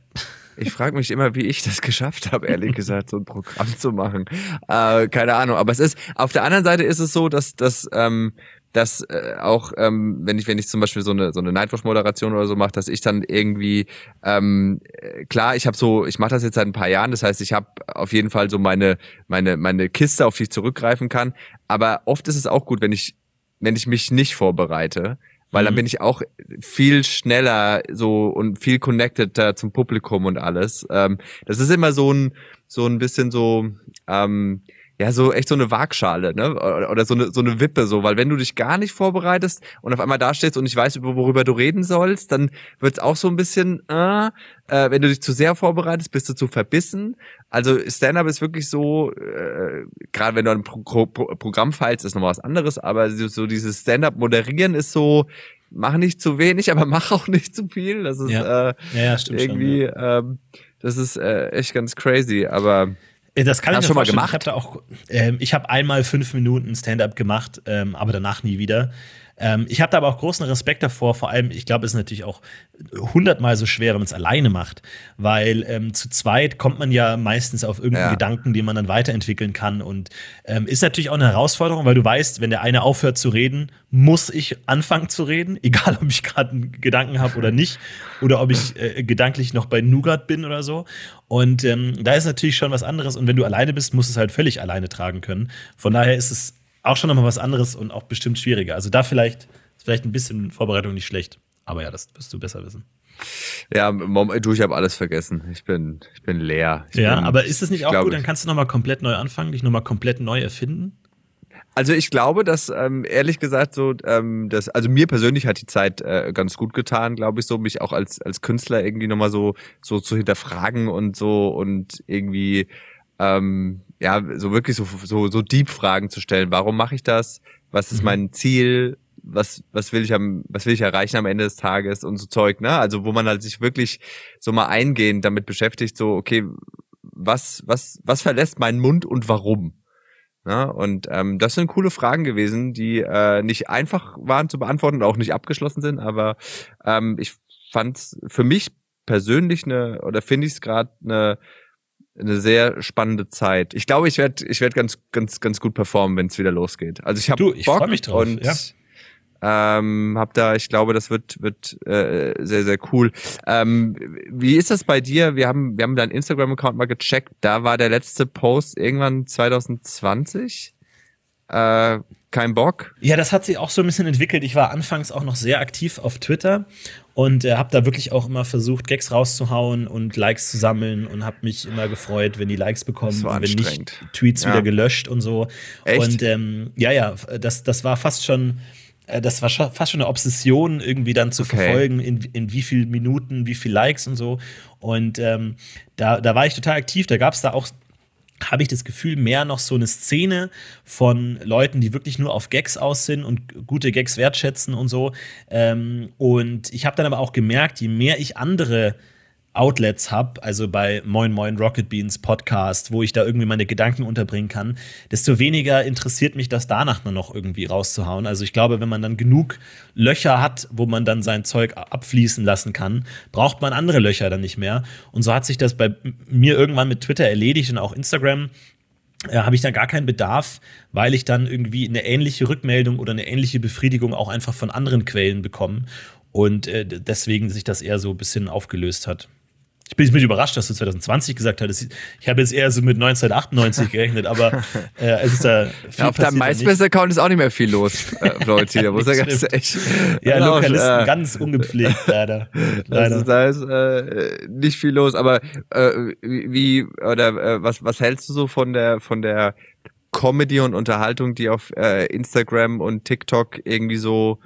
Ich frage mich immer, wie ich das geschafft habe, ehrlich gesagt, so ein Programm zu machen. Äh, keine Ahnung. Aber es ist, auf der anderen Seite ist es so, dass, dass, ähm, dass äh, auch, ähm, wenn ich, wenn ich zum Beispiel so eine, so eine Nightwatch-Moderation oder so mache, dass ich dann irgendwie, ähm, äh, klar, ich habe so, ich mache das jetzt seit ein paar Jahren, das heißt, ich habe auf jeden Fall so meine, meine, meine Kiste, auf die ich zurückgreifen kann. Aber oft ist es auch gut, wenn ich, wenn ich mich nicht vorbereite, weil dann
Mhm.
bin ich auch viel schneller so und viel connecteder zum Publikum und alles. Ähm, das ist immer so ein so ein bisschen so ähm, ja so echt so eine Waagschale, ne? Oder, so eine so eine Wippe so, weil wenn du dich gar nicht vorbereitest und auf einmal da stehst und nicht weißt, über worüber du reden sollst, dann wird's auch so ein bisschen äh, äh, wenn du dich zu sehr vorbereitest, bist du zu verbissen. Also Stand-up ist wirklich so, äh, gerade wenn du ein Pro Pro Pro Programm feilst, ist nochmal was anderes, aber so, dieses Stand-up moderieren ist so, mach nicht zu wenig, aber mach auch nicht zu viel. Das ist
Ja.
äh,
Ja, ja
irgendwie,
schon.
Ähm, das ist äh, echt ganz crazy, aber
Das kann
Hast
ich
schon mal gemacht?
Ich habe auch, ähm, ich habe einmal fünf Minuten Stand-up gemacht, ähm, aber danach nie wieder. Ähm, ich habe da aber auch großen Respekt davor. Vor allem, ich glaube, es ist natürlich auch hundertmal so schwer, wenn man es alleine macht. Weil ähm, zu zweit kommt man ja meistens auf irgendeinen
Ja.
Gedanken, den man dann weiterentwickeln kann. Und ähm, ist natürlich auch eine Herausforderung, weil du weißt, wenn der eine aufhört zu reden, muss ich anfangen zu reden, egal ob ich gerade einen Gedanken habe oder nicht. Oder ob ich äh, gedanklich noch bei Nougat bin oder so. Und ähm, da ist natürlich schon was anderes. Und wenn du alleine bist, musst du es halt völlig alleine tragen können. Von daher ist es auch schon nochmal was anderes und auch bestimmt schwieriger. Also da vielleicht ist vielleicht ein bisschen Vorbereitung nicht schlecht. Aber ja, das wirst du besser wissen.
Ja, du, ich habe alles vergessen. Ich bin, ich bin leer. Ich
Ja,
bin,
aber ist es nicht
ich
auch gut? Dann kannst du nochmal komplett neu anfangen, dich nochmal komplett neu erfinden.
Also ich glaube, dass ähm, ehrlich gesagt so, ähm, das, also mir persönlich hat die Zeit äh, ganz gut getan, glaube ich, so mich auch als als Künstler irgendwie nochmal so so zu hinterfragen und so und irgendwie ähm, ja so wirklich so so so Deep Fragen zu stellen. Warum mache ich das? Was ist
Mhm.
mein Ziel? Was was will ich am was will ich erreichen am Ende des Tages und so Zeug, ne? Also wo man halt sich wirklich so mal eingehend damit beschäftigt, so okay, was was was verlässt meinen Mund und warum? Ja, und ähm, das sind coole Fragen gewesen, die äh, nicht einfach waren zu beantworten und auch nicht abgeschlossen sind, aber ähm, ich fand für mich persönlich eine, oder finde ich es gerade eine, eine sehr spannende Zeit. Ich glaube, ich werde ich werd ganz, ganz, ganz gut performen, wenn es wieder losgeht. Also ich habe
ich
Bock
freu mich drauf,
und
ja.
ähm, hab da, ich glaube, das wird wird äh, sehr sehr cool. Ähm, wie ist das bei dir? Wir haben wir haben deinen Instagram Account mal gecheckt. Da war der letzte Post irgendwann 2020. Äh, kein Bock.
Ja, das hat sich auch so ein bisschen entwickelt. Ich war anfangs auch noch sehr aktiv auf Twitter und äh, habe da wirklich auch immer versucht, Gags rauszuhauen und Likes zu sammeln und habe mich immer gefreut, wenn die Likes bekommen und wenn nicht. Tweets
Ja.
wieder gelöscht und so.
Echt?
Und ähm, ja, ja, das, das war fast schon. äh, Das war fast schon eine Obsession, irgendwie dann zu
Okay.
verfolgen, in, in wie viel Minuten, wie viel Likes und so. Und ähm, da, da war ich total aktiv. Da gab es da auch habe ich das Gefühl, mehr noch so eine Szene von Leuten, die wirklich nur auf Gags aus sind und gute Gags wertschätzen und so. Ähm, und ich habe dann aber auch gemerkt, je mehr ich andere Outlets habe, also bei Moin Moin Rocket Beans Podcast, wo ich da irgendwie meine Gedanken unterbringen kann, desto weniger interessiert mich das danach nur noch irgendwie rauszuhauen. Also ich glaube, wenn man dann genug Löcher hat, wo man dann sein Zeug abfließen lassen kann, braucht man andere Löcher dann nicht mehr. Und so hat sich das bei mir irgendwann mit Twitter erledigt und auch Instagram äh, habe ich dann gar keinen Bedarf, weil ich dann irgendwie eine ähnliche Rückmeldung oder eine ähnliche Befriedigung auch einfach von anderen Quellen bekomme. Und äh, deswegen sich das eher so ein bisschen aufgelöst hat. Ich bin jetzt mit überrascht, dass du 2020 gesagt hattest. Ich habe jetzt eher so mit 1998 gerechnet, aber äh, es ist da viel
Ja, auf deinem. MySpace-Account ist auch nicht mehr viel los, äh, Leute. Da muss er ganz echt.
Ja,
Genau,
Lokalisten
äh,
ganz ungepflegt, leider.
Also,
leider.
da ist äh, nicht viel los, aber äh, wie oder äh, was was hältst du so von der von der Comedy und Unterhaltung, die auf äh, Instagram und TikTok irgendwie so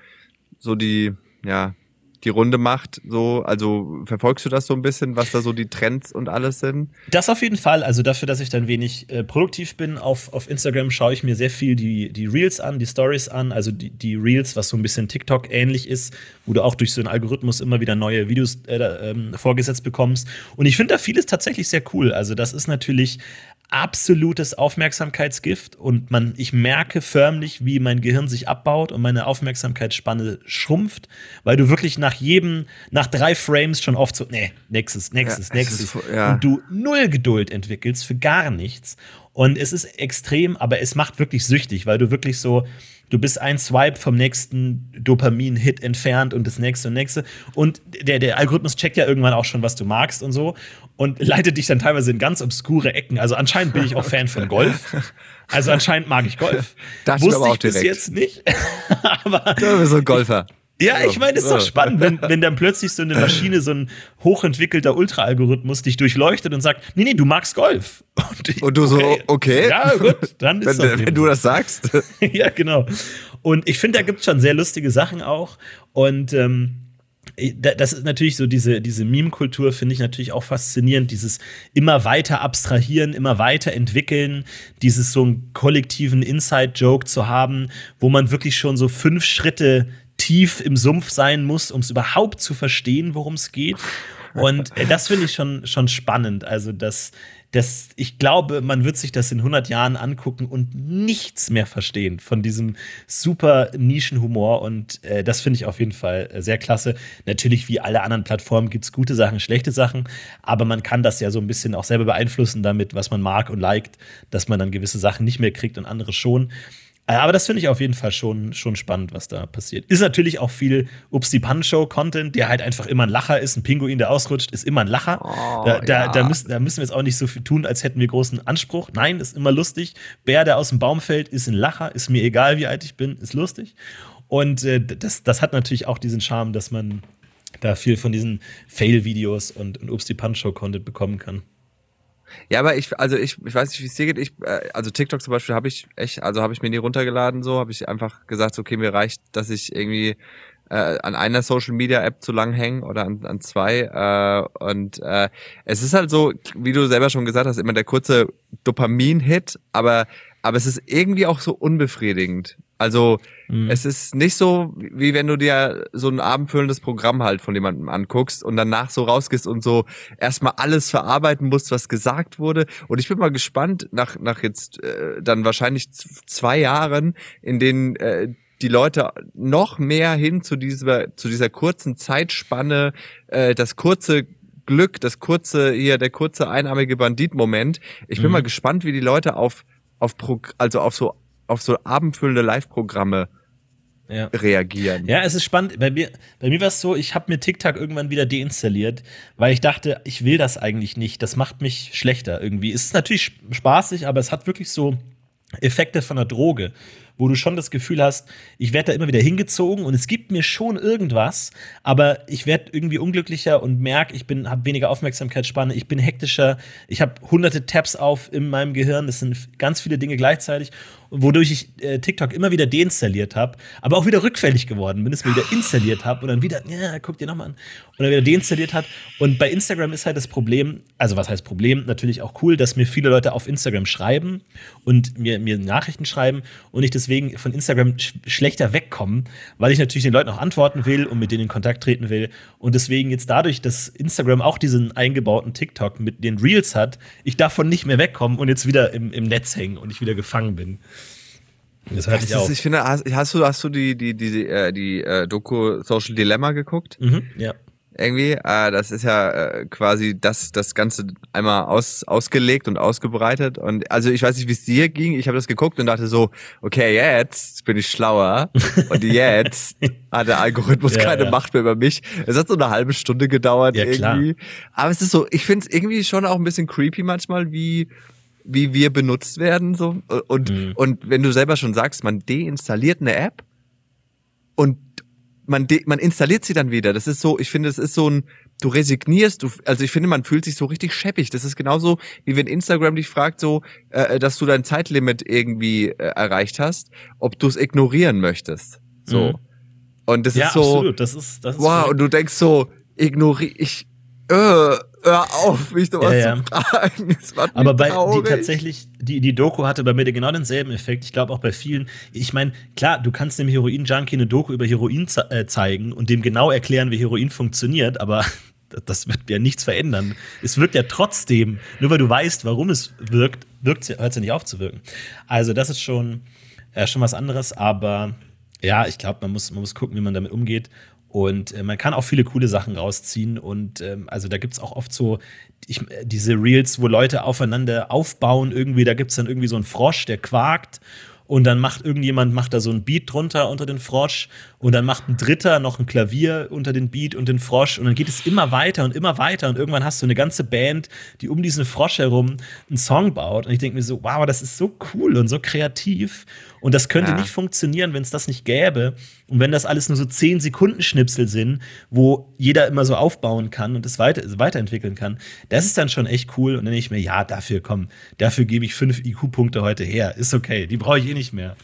so die ja die Runde macht, so also verfolgst du das so ein bisschen, was da so die Trends und alles sind?
Das auf jeden Fall. Also dafür, dass ich dann wenig äh, produktiv bin, auf, auf Instagram schaue ich mir sehr viel die, die Reels an, die Stories an, also die, die Reels, was so ein bisschen TikTok ähnlich ist, wo du auch durch so einen Algorithmus immer wieder neue Videos äh, ähm, vorgesetzt bekommst. Und ich finde da vieles tatsächlich sehr cool. Also das ist natürlich absolutes Aufmerksamkeitsgift und man, ich merke förmlich, wie mein Gehirn sich abbaut und meine Aufmerksamkeitsspanne schrumpft, weil du wirklich nach jedem, nach drei Frames schon oft so, nee, nächstes, nächstes,
Ja, es
nächstes.
ist ja.
Und du null Geduld entwickelst für gar nichts. Und es ist extrem, aber es macht wirklich süchtig, weil du wirklich so, du bist ein Swipe vom nächsten Dopamin-Hit entfernt und das nächste und nächste. Und der, der Algorithmus checkt ja irgendwann auch schon, was du magst und so und leitet dich dann teilweise in ganz obskure Ecken. Also anscheinend bin ich auch Fan von Golf. Also anscheinend mag ich Golf.
Ich
Wusste
aber auch
ich bis
direkt.
jetzt nicht. aber
Du bist so ein Golfer.
ja, ich meine, es ist doch spannend, wenn, wenn dann plötzlich so eine Maschine, so ein hochentwickelter Ultra-Algorithmus dich durchleuchtet und sagt, nee, nee, du magst Golf. Und, ich,
Und du so, okay.
Ja, gut, dann
Wenn,
ist das
wenn du das sagst.
ja, genau. Und ich finde, da gibt es schon sehr lustige Sachen auch. Und ähm, das ist natürlich so, diese, diese Meme-Kultur finde ich natürlich auch faszinierend. Dieses immer weiter abstrahieren, immer weiter entwickeln, dieses so einen kollektiven Inside-Joke zu haben, wo man wirklich schon so fünf Schritte tief im Sumpf sein muss, um es überhaupt zu verstehen, worum es geht. Und äh, das finde ich schon, schon spannend. Also, dass, dass ich glaube, man wird sich das in 100 Jahren angucken und nichts mehr verstehen von diesem super Nischenhumor. Und äh, das finde ich auf jeden Fall äh, sehr klasse. Natürlich, wie alle anderen Plattformen, gibt es gute Sachen, schlechte Sachen. Aber man kann das ja so ein bisschen auch selber beeinflussen damit, was man mag und liked, dass man dann gewisse Sachen nicht mehr kriegt und andere schon. Äh, aber das finde ich auf jeden Fall schon, schon spannend, was da passiert. Ist natürlich auch viel Ups die Pan-Show-Content, der halt einfach immer ein Lacher ist. Ein Pinguin, der ausrutscht, ist immer ein Lacher. Oh, da, da, ja. da, müssen, da müssen wir jetzt auch nicht so viel tun, als hätten wir großen Anspruch. Nein, ist immer lustig. Bär, der aus dem Baum fällt, ist ein Lacher. Ist mir egal, wie alt ich bin, ist lustig. Und äh, das, das hat natürlich auch diesen Charme, dass man da viel von diesen Fail-Videos und, und Ups die Pan-Show-Content bekommen kann.
Ja, aber ich, also ich, ich weiß nicht, wie es dir geht. Ich, äh, also TikTok zum Beispiel habe ich echt, also habe ich mir nie runtergeladen, so habe ich einfach gesagt, okay, mir reicht, dass ich irgendwie äh, an einer Social Media App zu lang hängen oder an, an zwei. Äh, und äh, es ist halt so, wie du selber schon gesagt hast, immer der kurze Dopamin-Hit, aber aber es ist irgendwie auch so unbefriedigend. Also mhm. es ist nicht so, wie wenn du dir so ein abendfüllendes Programm halt von jemandem anguckst und danach so rausgehst und so erstmal alles verarbeiten musst, was gesagt wurde. Und ich bin mal gespannt, nach, nach jetzt äh, dann wahrscheinlich zwei Jahren, in denen äh, die Leute noch mehr hin zu dieser, zu dieser kurzen Zeitspanne, äh, das kurze Glück, das kurze, hier, der kurze einarmige Bandit-Moment. Ich bin mhm. mal gespannt, wie die Leute auf, auf, Pro, also auf so auf so abendfüllende Live-Programme ja. reagieren.
Ja, es ist spannend. Bei mir, bei mir war es so, ich habe mir TikTok irgendwann wieder deinstalliert, weil ich dachte, ich will das eigentlich nicht. Das macht mich schlechter irgendwie. Es ist natürlich spaßig, aber es hat wirklich so Effekte von der Droge wo du schon das Gefühl hast, ich werde da immer wieder hingezogen und es gibt mir schon irgendwas, aber ich werde irgendwie unglücklicher und merke, ich bin habe weniger Aufmerksamkeitsspanne, ich bin hektischer, ich habe hunderte Tabs auf in meinem Gehirn, das sind ganz viele Dinge gleichzeitig wodurch ich äh, TikTok immer wieder deinstalliert habe, aber auch wieder rückfällig geworden bin, es mir wieder installiert habe und dann wieder, ja, guck dir nochmal an, und dann wieder deinstalliert hat. Und bei Instagram ist halt das Problem, also was heißt Problem? Natürlich auch cool, dass mir viele Leute auf Instagram schreiben und mir, mir Nachrichten schreiben und ich deswegen von Instagram sch schlechter wegkomme, weil ich natürlich den Leuten auch antworten will und mit denen in Kontakt treten will. Und deswegen jetzt dadurch, dass Instagram auch diesen eingebauten TikTok mit den Reels hat, ich davon nicht mehr wegkomme und jetzt wieder im, im Netz hängen und ich wieder gefangen bin.
Das hört ich auch. Ich finde, hast, hast, du, hast du die, die, die, äh, die, äh, Doku Social Dilemma geguckt?
Mhm, ja.
Irgendwie, äh, das ist ja äh, quasi das, das Ganze einmal aus, ausgelegt und ausgebreitet. Und also ich weiß nicht, wie es dir ging. Ich habe das geguckt und dachte so, okay, jetzt bin ich schlauer. und jetzt hat der Algorithmus ja, keine ja. Macht mehr über mich. Es hat so eine halbe Stunde gedauert ja, irgendwie. Klar. Aber es ist so, ich finde es irgendwie schon auch ein bisschen creepy manchmal, wie wie wir benutzt werden. So. Und, mhm. und wenn du selber schon sagst, man deinstalliert eine App und man, de man installiert sie dann wieder. Das ist so, ich finde, es ist so ein, du resignierst, du, also ich finde, man fühlt sich so richtig scheppig. Das ist genauso, wie wenn Instagram dich fragt, so, äh, dass du dein Zeitlimit irgendwie äh, erreicht hast, ob du es ignorieren möchtest. So. Mhm. Und das ja, ist so. Absolut.
Das ist, das ist
wow, und du denkst so, ignoriere ich, äh, hör auf, mich da was ja, ja. zu fragen.
Aber bei die, tatsächlich, die, die Doku hatte bei mir genau denselben Effekt. Ich glaube auch bei vielen. Ich meine, klar, du kannst dem Heroin-Junkie eine Doku über Heroin ze äh, zeigen und dem genau erklären, wie Heroin funktioniert, aber das wird ja nichts verändern. Es wirkt ja trotzdem, nur weil du weißt, warum es wirkt, wirkt hört es ja nicht auf zu wirken. Also, das ist schon, äh, schon was anderes, aber ja, ich glaube, man muss, man muss gucken, wie man damit umgeht. Und äh, man kann auch viele coole Sachen rausziehen. Und ähm, also da gibt es auch oft so ich, diese Reels, wo Leute aufeinander aufbauen. Irgendwie, da gibt es dann irgendwie so einen Frosch, der quakt und dann macht irgendjemand macht da so ein Beat drunter unter den Frosch. Und dann macht ein Dritter noch ein Klavier unter den Beat und den Frosch. Und dann geht es immer weiter und immer weiter. Und irgendwann hast du eine ganze Band, die um diesen Frosch herum einen Song baut. Und ich denke mir so, wow, das ist so cool und so kreativ. Und das könnte ja. nicht funktionieren, wenn es das nicht gäbe. Und wenn das alles nur so 10 Sekunden Schnipsel sind, wo jeder immer so aufbauen kann und das weiter, weiterentwickeln kann. Das ist dann schon echt cool. Und dann denke ich mir, ja, dafür komm, dafür gebe ich fünf IQ-Punkte heute her, ist okay, die brauche ich eh nicht mehr.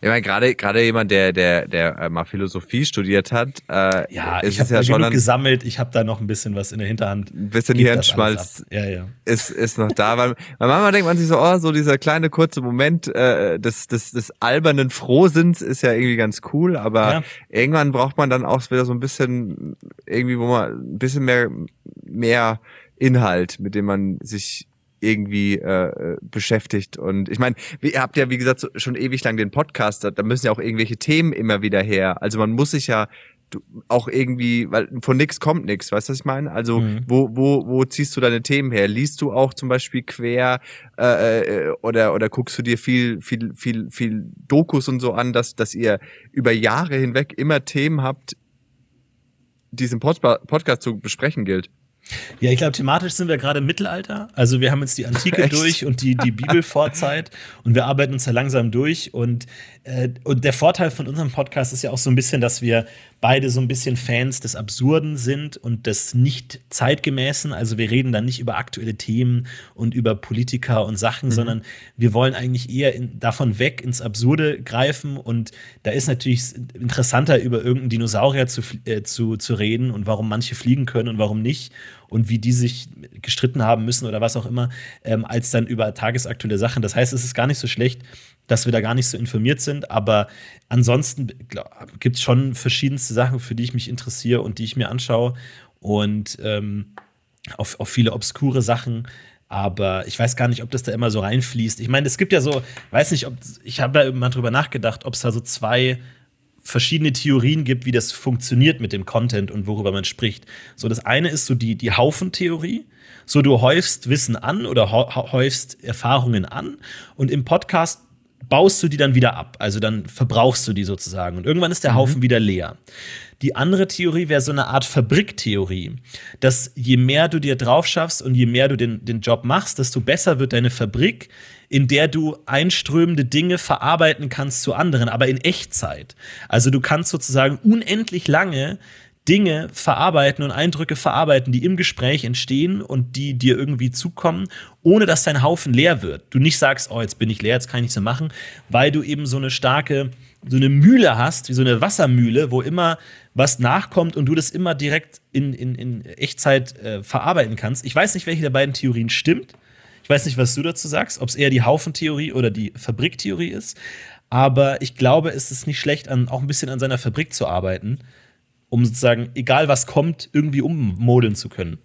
Ich meine, gerade gerade jemand, der der der äh, mal Philosophie studiert hat,
äh, ja, ich habe ja da genug gesammelt. Ich habe da noch ein bisschen was in der Hinterhand.
Ein bisschen Hirnschmalz
ja, ja.
ist ist noch da, weil, weil manchmal denkt man sich so, oh, so dieser kleine kurze Moment äh, des des des albernen Frohsinns ist ja irgendwie ganz cool, aber ja. irgendwann braucht man dann auch wieder so ein bisschen irgendwie, wo man ein bisschen mehr mehr Inhalt, mit dem man sich irgendwie äh, beschäftigt. Und ich meine, ihr habt ja, wie gesagt, schon ewig lang den Podcast, da müssen ja auch irgendwelche Themen immer wieder her. Also man muss sich ja auch irgendwie, weil von nix kommt nix, weißt du, was ich meine? Also mhm. wo, wo, wo ziehst du deine Themen her? Liest du auch zum Beispiel quer äh, äh, oder, oder guckst du dir viel, viel, viel, viel Dokus und so an, dass, dass ihr über Jahre hinweg immer Themen habt, die es im Pod Podcast zu besprechen gilt?
Ja, ich glaube, thematisch sind wir gerade im Mittelalter. Also wir haben jetzt die Antike durch und die, die Bibelvorzeit und wir arbeiten uns da langsam durch. Und, äh, und der Vorteil von unserem Podcast ist ja auch so ein bisschen, dass wir beide so ein bisschen Fans des Absurden sind und des nicht zeitgemäßen. Also wir reden dann nicht über aktuelle Themen und über Politiker und Sachen, mhm. sondern wir wollen eigentlich eher in, davon weg ins Absurde greifen. Und da ist natürlich interessanter, über irgendeinen Dinosaurier zu, äh, zu, zu reden und warum manche fliegen können und warum nicht und wie die sich gestritten haben müssen oder was auch immer, ähm, als dann über tagesaktuelle Sachen. Das heißt, es ist gar nicht so schlecht, dass wir da gar nicht so informiert sind. Aber ansonsten gibt es schon verschiedenste Sachen, für die ich mich interessiere und die ich mir anschaue. Und ähm, auf, auf viele obskure Sachen. Aber ich weiß gar nicht, ob das da immer so reinfließt. Ich meine, es gibt ja so, weiß nicht, ob ich habe da mal drüber nachgedacht, ob es da so zwei verschiedene Theorien gibt, wie das funktioniert mit dem Content und worüber man spricht. So, das eine ist so die, die Haufentheorie. So, du häufst Wissen an oder häufst Erfahrungen an und im Podcast baust du die dann wieder ab. Also dann verbrauchst du die sozusagen. Und irgendwann ist der mhm. Haufen wieder leer. Die andere Theorie wäre so eine Art Fabriktheorie, dass je mehr du dir drauf schaffst und je mehr du den, den Job machst, desto besser wird deine Fabrik, in der du einströmende Dinge verarbeiten kannst zu anderen, aber in Echtzeit. Also du kannst sozusagen unendlich lange Dinge verarbeiten und Eindrücke verarbeiten, die im Gespräch entstehen und die dir irgendwie zukommen, ohne dass dein Haufen leer wird. Du nicht sagst, oh, jetzt bin ich leer, jetzt kann ich nichts mehr machen, weil du eben so eine starke, so eine Mühle hast, wie so eine Wassermühle, wo immer was nachkommt und du das immer direkt in, in, in Echtzeit äh, verarbeiten kannst. Ich weiß nicht, welche der beiden Theorien stimmt. Ich weiß nicht, was du dazu sagst, ob es eher die Haufentheorie oder die Fabriktheorie ist. Aber ich glaube, es ist nicht schlecht, an, auch ein bisschen an seiner Fabrik zu arbeiten um sozusagen, egal was kommt, irgendwie ummodeln zu können.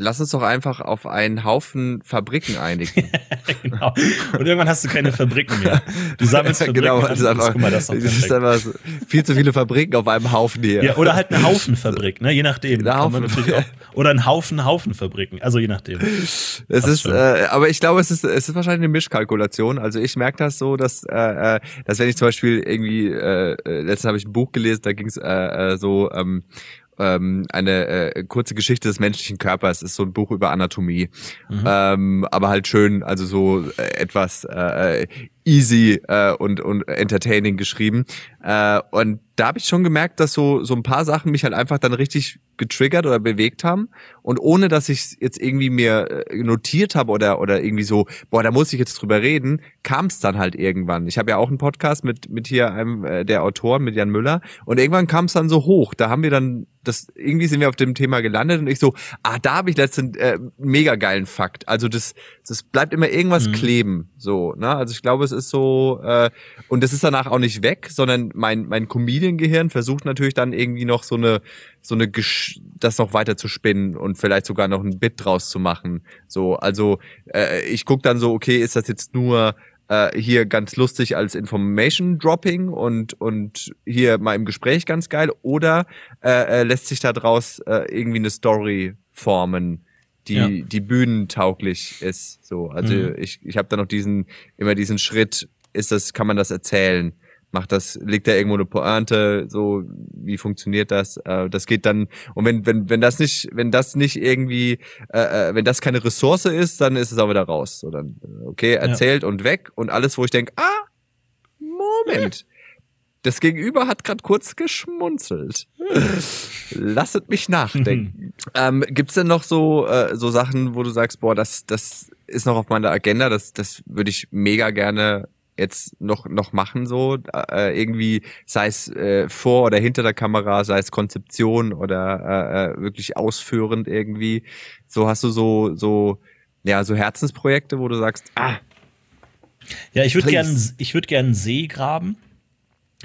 Lass uns doch einfach auf einen Haufen Fabriken einigen.
genau. Und irgendwann hast du keine Fabriken mehr. Du sammelst Fabriken
genau, an, einfach, guck mal, das, das ist einfach so viel zu viele Fabriken auf einem Haufen hier.
Ja, oder halt eine Haufenfabrik, ne? je nachdem. Eine Haufen. Auch, oder ein Haufen Haufenfabriken, also je nachdem.
Es ist, äh, aber ich glaube, es ist, es ist wahrscheinlich eine Mischkalkulation. Also ich merke das so, dass, äh, äh dass wenn ich zum Beispiel irgendwie, äh, äh letztens habe ich ein Buch gelesen, da ging es äh, äh, so ähm, ähm, eine äh, kurze Geschichte des menschlichen Körpers ist so ein Buch über Anatomie, mhm. ähm, aber halt schön, also so äh, etwas äh, easy äh, und und entertaining geschrieben. Äh, und da habe ich schon gemerkt, dass so so ein paar Sachen mich halt einfach dann richtig getriggert oder bewegt haben. Und ohne dass ich jetzt irgendwie mir äh, notiert habe oder oder irgendwie so boah da muss ich jetzt drüber reden kam es dann halt irgendwann. Ich habe ja auch einen Podcast mit mit hier einem äh, der Autoren mit Jan Müller. Und irgendwann kam es dann so hoch. Da haben wir dann das irgendwie sind wir auf dem Thema gelandet und ich so ah da habe ich letztens äh, mega geilen Fakt. Also das das bleibt immer irgendwas mhm. kleben so ne? Also ich glaube es ist so äh, und das ist danach auch nicht weg sondern mein mein Comedian Gehirn versucht natürlich dann irgendwie noch so eine so eine Gesch das noch weiter zu spinnen und vielleicht sogar noch ein Bit draus zu machen. So, also äh, ich guck dann so, okay, ist das jetzt nur äh, hier ganz lustig als Information Dropping und und hier mal im Gespräch ganz geil oder äh, äh, lässt sich da draus äh, irgendwie eine Story formen, die ja. die bühnentauglich ist. So, also mhm. ich ich habe da noch diesen immer diesen Schritt, ist das kann man das erzählen? macht das, legt da irgendwo eine Pointe, so, wie funktioniert das? Äh, das geht dann, und wenn, wenn, wenn das nicht, wenn das nicht irgendwie, äh, äh wenn das keine Ressource ist, dann ist es auch wieder raus. So, dann, äh, okay, erzählt ja. und weg und alles, wo ich denke, ah, Moment. Das Gegenüber hat gerade kurz geschmunzelt. Lasset mich nachdenken. ähm, Gibt denn noch so, äh, so Sachen, wo du sagst, boah, das, das ist noch auf meiner Agenda, das, das würde ich mega gerne jetzt noch, noch machen, so äh, irgendwie, sei es äh, vor oder hinter der Kamera, sei es Konzeption oder äh, äh wirklich ausführend irgendwie. So hast du so, so, ja, so Herzensprojekte, wo du sagst, ah.
Ja, ich würde gerne ich würd gern einen See graben.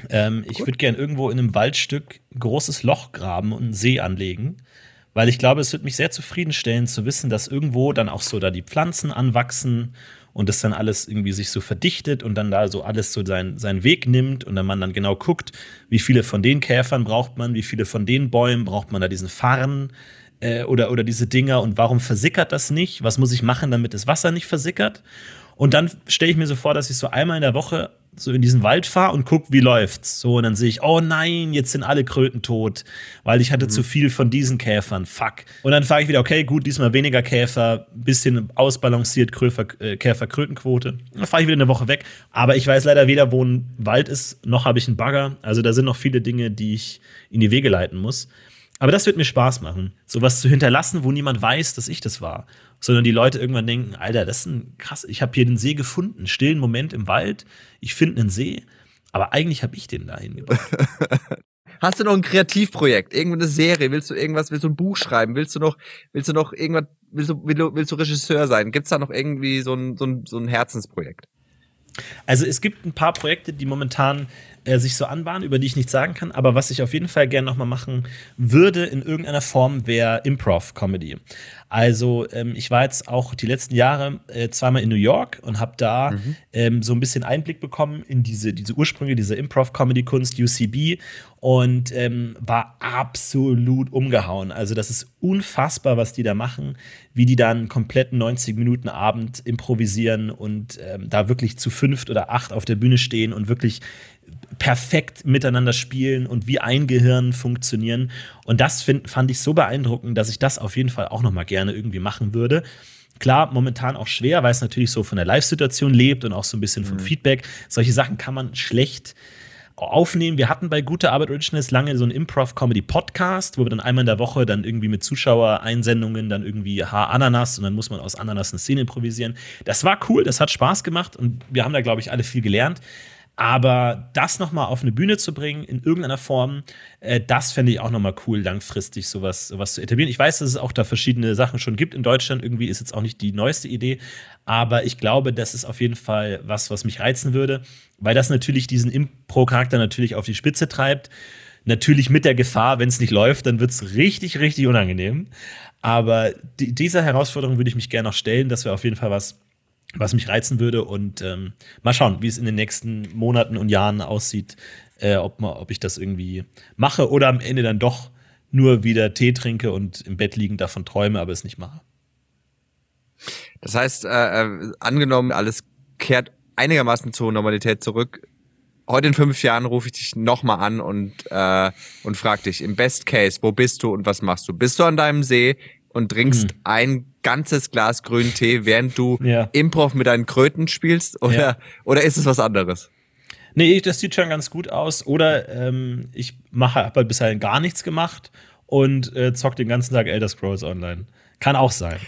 Ähm, ich würde gerne irgendwo in einem Waldstück ein großes Loch graben und einen See anlegen. Weil ich glaube, es wird mich sehr zufriedenstellen zu wissen, dass irgendwo dann auch so da die Pflanzen anwachsen und das dann alles irgendwie sich so verdichtet und dann da so alles so sein, seinen Weg nimmt und dann man dann genau guckt, wie viele von den Käfern braucht man, wie viele von den Bäumen braucht man da diesen Farn äh, oder, oder diese Dinger und warum versickert das nicht? Was muss ich machen, damit das Wasser nicht versickert? Und dann stelle ich mir so vor, dass ich so einmal in der Woche so in diesen Wald fahre und gucke, wie läuft's. So, und dann sehe ich, oh nein, jetzt sind alle Kröten tot, weil ich hatte mhm. zu viel von diesen Käfern. Fuck. Und dann fahre ich wieder, okay, gut, diesmal weniger Käfer, bisschen ausbalanciert Käfer, äh, Käfer-Krötenquote. Dann fahre ich wieder eine Woche weg. Aber ich weiß leider weder, wo ein Wald ist, noch habe ich einen Bagger. Also da sind noch viele Dinge, die ich in die Wege leiten muss. Aber das wird mir Spaß machen, sowas zu hinterlassen, wo niemand weiß, dass ich das war sondern die Leute irgendwann denken, Alter, das ist ein krass, ich habe hier den See gefunden, stillen Moment im Wald, ich finde einen See, aber eigentlich habe ich den da hingebracht.
Hast du noch ein Kreativprojekt, irgendeine Serie, willst du irgendwas, willst du ein Buch schreiben, willst du noch, willst du noch irgendwas, willst du, willst du, willst du Regisseur sein? Gibt's da noch irgendwie so ein, so ein, so ein Herzensprojekt?
Also es gibt ein paar Projekte, die momentan äh, sich so anbahnen, über die ich nichts sagen kann, aber was ich auf jeden Fall gerne nochmal machen würde in irgendeiner Form, wäre Improv-Comedy. Also ähm, ich war jetzt auch die letzten Jahre äh, zweimal in New York und habe da mhm. ähm, so ein bisschen Einblick bekommen in diese, diese Ursprünge dieser Improv-Comedy-Kunst, UCB, und ähm, war absolut umgehauen. Also das ist unfassbar, was die da machen, wie die dann einen kompletten 90 Minuten Abend improvisieren und ähm, da wirklich zu fünft oder acht auf der Bühne stehen und wirklich perfekt miteinander spielen und wie ein Gehirn funktionieren. Und das find, fand ich so beeindruckend, dass ich das auf jeden Fall auch noch mal gerne irgendwie machen würde. Klar, momentan auch schwer, weil es natürlich so von der Live-Situation lebt und auch so ein bisschen vom mhm. Feedback. Solche Sachen kann man schlecht aufnehmen. Wir hatten bei Gute Arbeit Originals lange so einen Improv-Comedy-Podcast, wo wir dann einmal in der Woche dann irgendwie mit Zuschauereinsendungen dann irgendwie Haar Ananas und dann muss man aus Ananas eine Szene improvisieren. Das war cool, das hat Spaß gemacht und wir haben da, glaube ich, alle viel gelernt. Aber das nochmal auf eine Bühne zu bringen, in irgendeiner Form, äh, das fände ich auch nochmal cool, langfristig sowas, sowas zu etablieren. Ich weiß, dass es auch da verschiedene Sachen schon gibt in Deutschland. Irgendwie ist jetzt auch nicht die neueste Idee. Aber ich glaube, das ist auf jeden Fall was, was mich reizen würde, weil das natürlich diesen Impro-Charakter natürlich auf die Spitze treibt. Natürlich mit der Gefahr, wenn es nicht läuft, dann wird es richtig, richtig unangenehm. Aber die, dieser Herausforderung würde ich mich gerne noch stellen. Das wäre auf jeden Fall was, was mich reizen würde. Und ähm, mal schauen, wie es in den nächsten Monaten und Jahren aussieht, äh, ob, mal, ob ich das irgendwie mache oder am Ende dann doch nur wieder Tee trinke und im Bett liegend davon träume, aber es nicht mache.
Das heißt, äh, äh, angenommen, alles kehrt einigermaßen zur Normalität zurück. Heute in fünf Jahren rufe ich dich nochmal an und, äh, und frag dich, im Best Case, wo bist du und was machst du? Bist du an deinem See? und trinkst hm. ein ganzes Glas grünen Tee, während du ja. Improv mit deinen Kröten spielst? Oder, ja. oder ist es was anderes?
Nee, das sieht schon ganz gut aus. Oder ähm, ich mache, halt bisher gar nichts gemacht und äh, zock den ganzen Tag Elder Scrolls Online. Kann auch sein.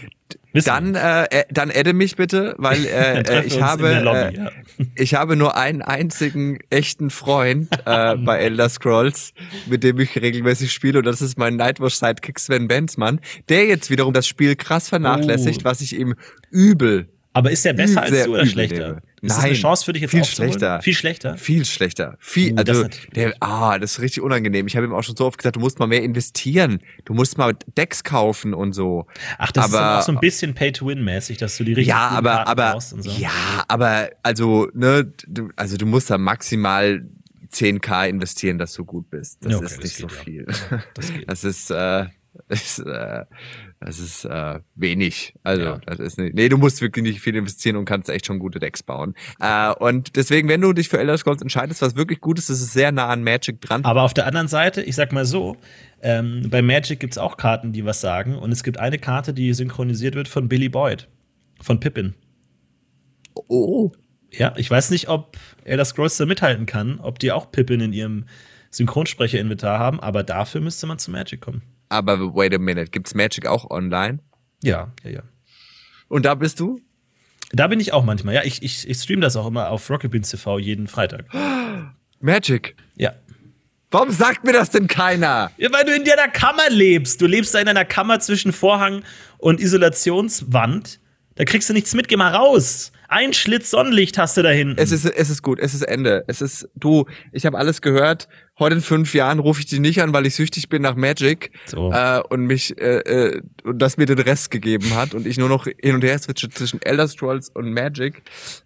Wissen. Dann, äh, dann adde mich bitte, weil äh, äh ich habe Lobby, äh, ja. ich habe nur einen einzigen echten Freund äh, bei Elder Scrolls, mit dem ich regelmäßig spiele und das ist mein Nightwatch Sidekick Sven Benzmann, der jetzt wiederum das Spiel krass vernachlässigt, oh. was ich ihm übel
aber ist der besser als du oder schlechter?
Ist Nein, das eine
Chance für dich jetzt
viel schlechter.
Viel schlechter?
Viel schlechter. Viel, uh, also, das der, ah, das ist richtig unangenehm. Ich habe ihm auch schon so oft gesagt, du musst mal mehr investieren. Du musst mal Decks kaufen und so.
Ach, das aber, ist auch so ein bisschen Pay-to-Win-mäßig, dass du die richtigen
ja, aber, aber, so. Ja, aber, also, ne, du, also du musst da maximal 10k investieren, dass du gut bist. Das okay, ist nicht so viel. Ja. Das, das, ist, äh, ist, äh, das ist äh, wenig. Also, ja. das ist nicht. Nee, du musst wirklich nicht viel investieren und kannst echt schon gute Decks bauen. Äh, und deswegen, wenn du dich für Elder Scrolls entscheidest, was wirklich gut ist, ist es sehr nah an Magic dran.
Aber auf der anderen Seite, ich sag mal so, ähm, bei Magic gibt es auch Karten, die was sagen. Und es gibt eine Karte, die synchronisiert wird von Billy Boyd, von Pippin.
Oh.
Ja, ich weiß nicht, ob Elder Scrolls da mithalten kann, ob die auch Pippin in ihrem Synchronsprecher-Inventar haben, aber dafür müsste man zu Magic kommen.
Aber wait a minute, gibt's Magic auch online?
Ja, ja, ja.
Und da bist du?
Da bin ich auch manchmal. Ja, ich, ich, ich stream das auch immer auf Rocket Beans TV jeden Freitag.
Magic.
Ja.
Warum sagt mir das denn keiner?
Ja, weil du in deiner Kammer lebst. Du lebst da in einer Kammer zwischen Vorhang und Isolationswand. Da kriegst du nichts mit, geh mal raus. Ein Schlitz Sonnenlicht hast du da hinten.
Es ist, es ist gut, es ist Ende. Es ist, du, ich habe alles gehört. Heute in fünf Jahren rufe ich dich nicht an, weil ich süchtig bin nach Magic
So.
äh, und mich äh, äh, und das mir den Rest gegeben hat und ich nur noch hin und her switche zwischen Elder Scrolls und Magic.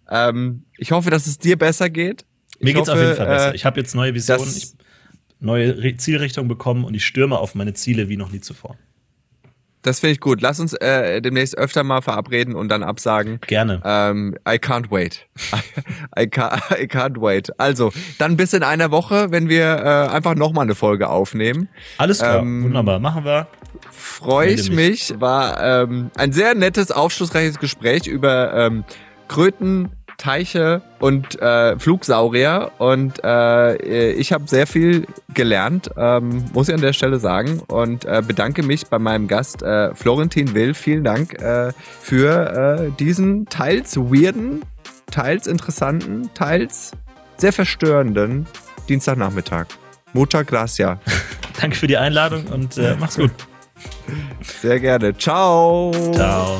Ähm, ich hoffe, dass es dir besser geht.
Mir
Ich
geht's auf
hoffe,
jeden Fall besser.
äh,
Ich habe jetzt neue Visionen, neue Re Zielrichtung bekommen und ich stürme auf meine Ziele wie noch nie zuvor.
Das finde ich gut. Lass uns äh, demnächst öfter mal verabreden und dann absagen.
Gerne.
Ähm, I can't wait. I, can't, I can't wait. Also, dann bis in einer Woche, wenn wir äh, einfach nochmal eine Folge aufnehmen.
Alles klar,
ähm,
wunderbar. Machen wir.
Freue ich mich. War ähm, ein sehr nettes, aufschlussreiches Gespräch über ähm, Kröten, Teiche und äh, Flugsaurier. Und äh, ich habe sehr viel gelernt, ähm, muss ich an der Stelle sagen. Und äh, bedanke mich bei meinem Gast äh, Florentin Will. Vielen Dank äh, für äh, diesen teils weirden, teils interessanten, teils sehr verstörenden Dienstagnachmittag. Mutter Gracia.
Danke für die Einladung und mach's gut.
Sehr gerne. Ciao.
Ciao.